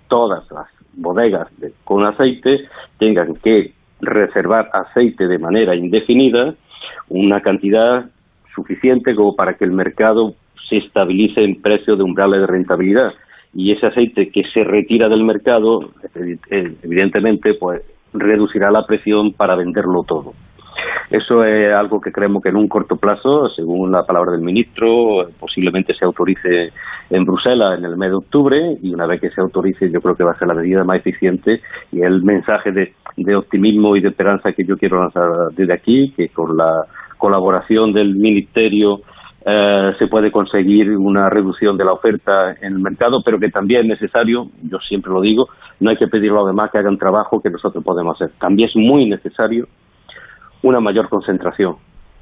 todas las bodegas con aceite tengan que reservar aceite de manera indefinida, una cantidad suficiente como para que el mercado se estabilice en precio de umbrales de rentabilidad y ese aceite que se retira del mercado, evidentemente, pues reducirá la presión para venderlo todo. Eso es algo que creemos que en un corto plazo, según la palabra del ministro, posiblemente se autorice en Bruselas en el mes de octubre y una vez que se autorice yo creo que va a ser la medida más eficiente y el mensaje de, de optimismo y de esperanza que yo quiero lanzar desde aquí, que con la colaboración del Ministerio eh, se puede conseguir una reducción de la oferta en el mercado, pero que también es necesario, yo siempre lo digo, no hay que pedir a los demás que hagan trabajo que nosotros podemos hacer. También es muy necesario una mayor concentración,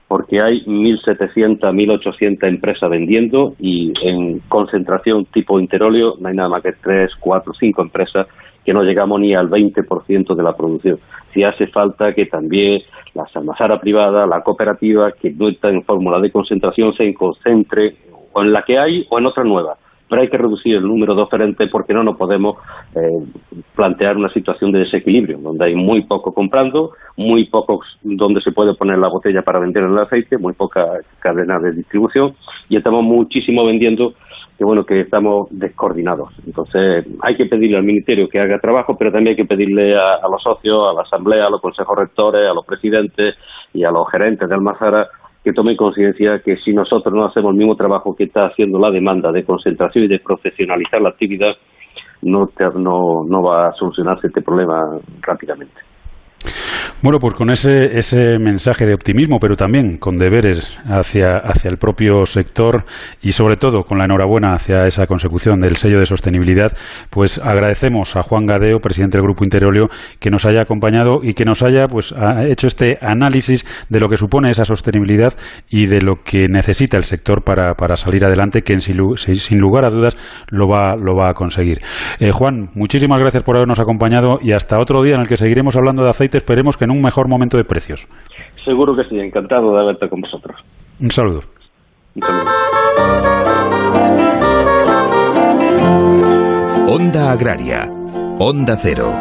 porque hay 1.700, 1.800 empresas vendiendo y en concentración tipo interóleo no hay nada más que 3, 4, 5 empresas que no llegamos ni al 20% de la producción. Si hace falta que también la almazara privada, la cooperativa, que no está en fórmula de concentración, se concentre o en la que hay o en otra nueva, pero hay que reducir el número de oferentes porque no nos podemos eh, plantear una situación de desequilibrio, donde hay muy poco comprando, muy pocos donde se puede poner la botella para vender el aceite, muy poca cadena de distribución y estamos muchísimo vendiendo que bueno que estamos descoordinados. Entonces hay que pedirle al ministerio que haga trabajo, pero también hay que pedirle a, a los socios, a la asamblea, a los consejos rectores, a los presidentes y a los gerentes de Almazara que tomen conciencia que si nosotros no hacemos el mismo trabajo que está haciendo la demanda de concentración y de profesionalizar la actividad, no, no va a solucionarse este problema rápidamente. Bueno, pues con ese, ese mensaje de optimismo, pero también con deberes hacia, hacia el propio sector y sobre todo con la enhorabuena hacia esa consecución del sello de sostenibilidad, pues agradecemos a Juan Gadeo, presidente del Grupo Interolio, que nos haya acompañado y que nos haya pues hecho este análisis de lo que supone esa sostenibilidad y de lo que necesita el sector para, para salir adelante, que sin, lugar a dudas lo va, lo va a conseguir. Eh, Juan, muchísimas gracias por habernos acompañado y hasta otro día en el que seguiremos hablando de aceite. Esperemos que un mejor momento de precios. Seguro que sí, encantado de verte con vosotros. Un saludo. Un saludo. Onda Agraria, Onda Cero.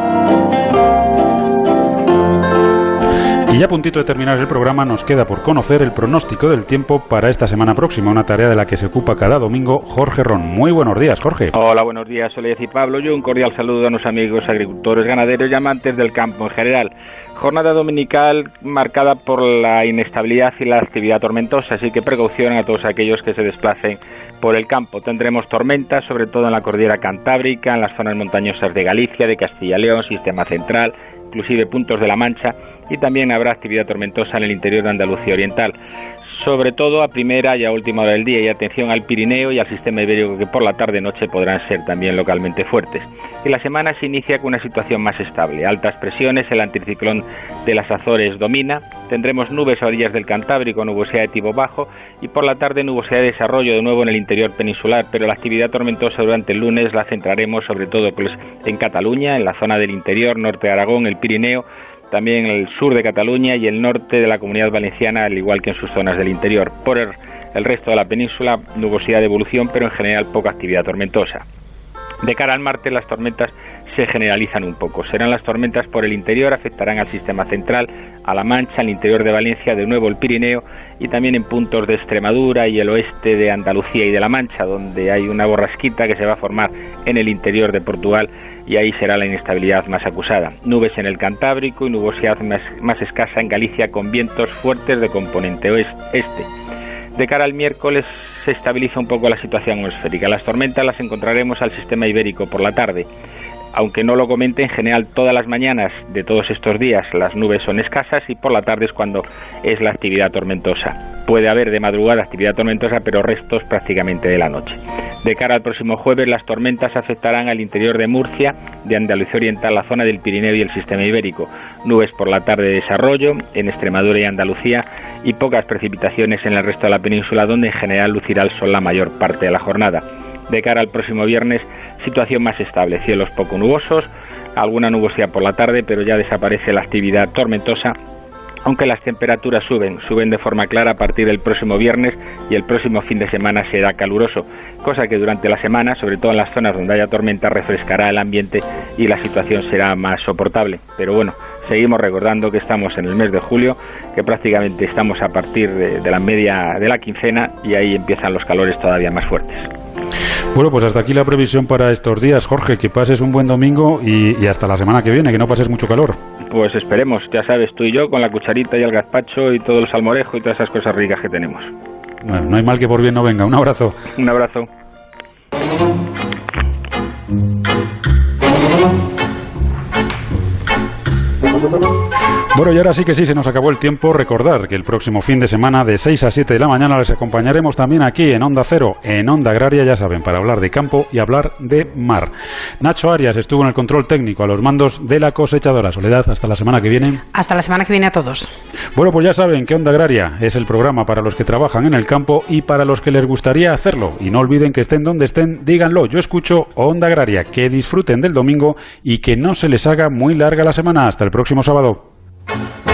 Y ya a puntito de terminar el programa nos queda por conocer el pronóstico del tiempo para esta semana próxima, una tarea de la que se ocupa cada domingo Jorge Ron. Muy buenos días, Jorge. Hola, buenos días, Soledad y Pablo. Yo un cordial saludo a nuestros amigos agricultores, ganaderos y amantes del campo en general. Jornada dominical marcada por la inestabilidad y la actividad tormentosa, así que precaución a todos aquellos que se desplacen por el campo. Tendremos tormentas, sobre todo en la cordillera cantábrica, en las zonas montañosas de Galicia, de Castilla y León, sistema central, inclusive puntos de la Mancha, y también habrá actividad tormentosa en el interior de Andalucía Oriental sobre todo a primera y a última hora del día y atención al Pirineo y al sistema ibérico que por la tarde-noche podrán ser también localmente fuertes. Y la semana se inicia con una situación más estable. Altas presiones, el anticiclón de las Azores domina, tendremos nubes a orillas del Cantábrico, nubosidad de tipo bajo y por la tarde nubosidad de desarrollo de nuevo en el interior peninsular, pero la actividad tormentosa durante el lunes la centraremos sobre todo pues, en Cataluña, en la zona del interior, norte de Aragón, el Pirineo, también el sur de Cataluña y el norte de la comunidad valenciana, al igual que en sus zonas del interior. Por el, resto de la península, nubosidad de evolución, pero en general poca actividad tormentosa. De cara al martes, las tormentas se generalizan un poco. Serán las tormentas por el interior, afectarán al sistema central, a La Mancha, al interior de Valencia, de nuevo el Pirineo y también en puntos de Extremadura y el oeste de Andalucía y de La Mancha, donde hay una borrasquita que se va a formar en el interior de Portugal y ahí será la inestabilidad más acusada. Nubes en el Cantábrico y nubosidad más, escasa en Galicia con vientos fuertes de componente oeste. De cara al miércoles se estabiliza un poco la situación atmosférica. Las tormentas las encontraremos al sistema ibérico por la tarde aunque no lo comente, en general todas las mañanas de todos estos días las nubes son escasas y por la tarde es cuando es la actividad tormentosa. Puede haber de madrugada actividad tormentosa, pero restos prácticamente de la noche. De cara al próximo jueves, las tormentas afectarán al interior de Murcia, de Andalucía Oriental, la zona del Pirineo y el sistema ibérico. Nubes por la tarde de desarrollo en Extremadura y Andalucía y pocas precipitaciones en el resto de la península, donde en general lucirá el sol la mayor parte de la jornada. De cara al próximo viernes, situación más estable, cielos poco nubosos, alguna nubosidad por la tarde, pero ya desaparece la actividad tormentosa aunque las temperaturas suben, suben de forma clara a partir del próximo viernes y el próximo fin de semana será caluroso, cosa que durante la semana, sobre todo en las zonas donde haya tormenta, refrescará el ambiente y la situación será más soportable. Pero bueno, seguimos recordando que estamos en el mes de julio, que prácticamente estamos a partir de, de la media de la quincena y ahí empiezan los calores todavía más fuertes. Bueno, pues hasta aquí la previsión para estos días. Jorge, que pases un buen domingo y, hasta la semana que viene, que no pases mucho calor. Pues esperemos, ya sabes, tú y yo con la cucharita y el gazpacho y todo el salmorejo y todas esas cosas ricas que tenemos. Bueno, no hay mal que por bien no venga. Un abrazo. Un abrazo. Bueno, y ahora sí que sí, se nos acabó el tiempo. Recordar que el próximo fin de semana, de 6 a 7 de la mañana, les acompañaremos también aquí en Onda Cero, en Onda Agraria, ya saben, para hablar de campo y hablar de mar. Nacho Arias estuvo en el control técnico a los mandos de la cosechadora. Soledad, hasta la semana que viene. Hasta la semana que viene a todos. Bueno, pues ya saben que Onda Agraria es el programa para los que trabajan en el campo y para los que les gustaría hacerlo. Y no olviden que estén donde estén, díganlo. Yo escucho Onda Agraria. Que disfruten del domingo y que no se les haga muy larga la semana. Hasta el próximo sábado. Thank you.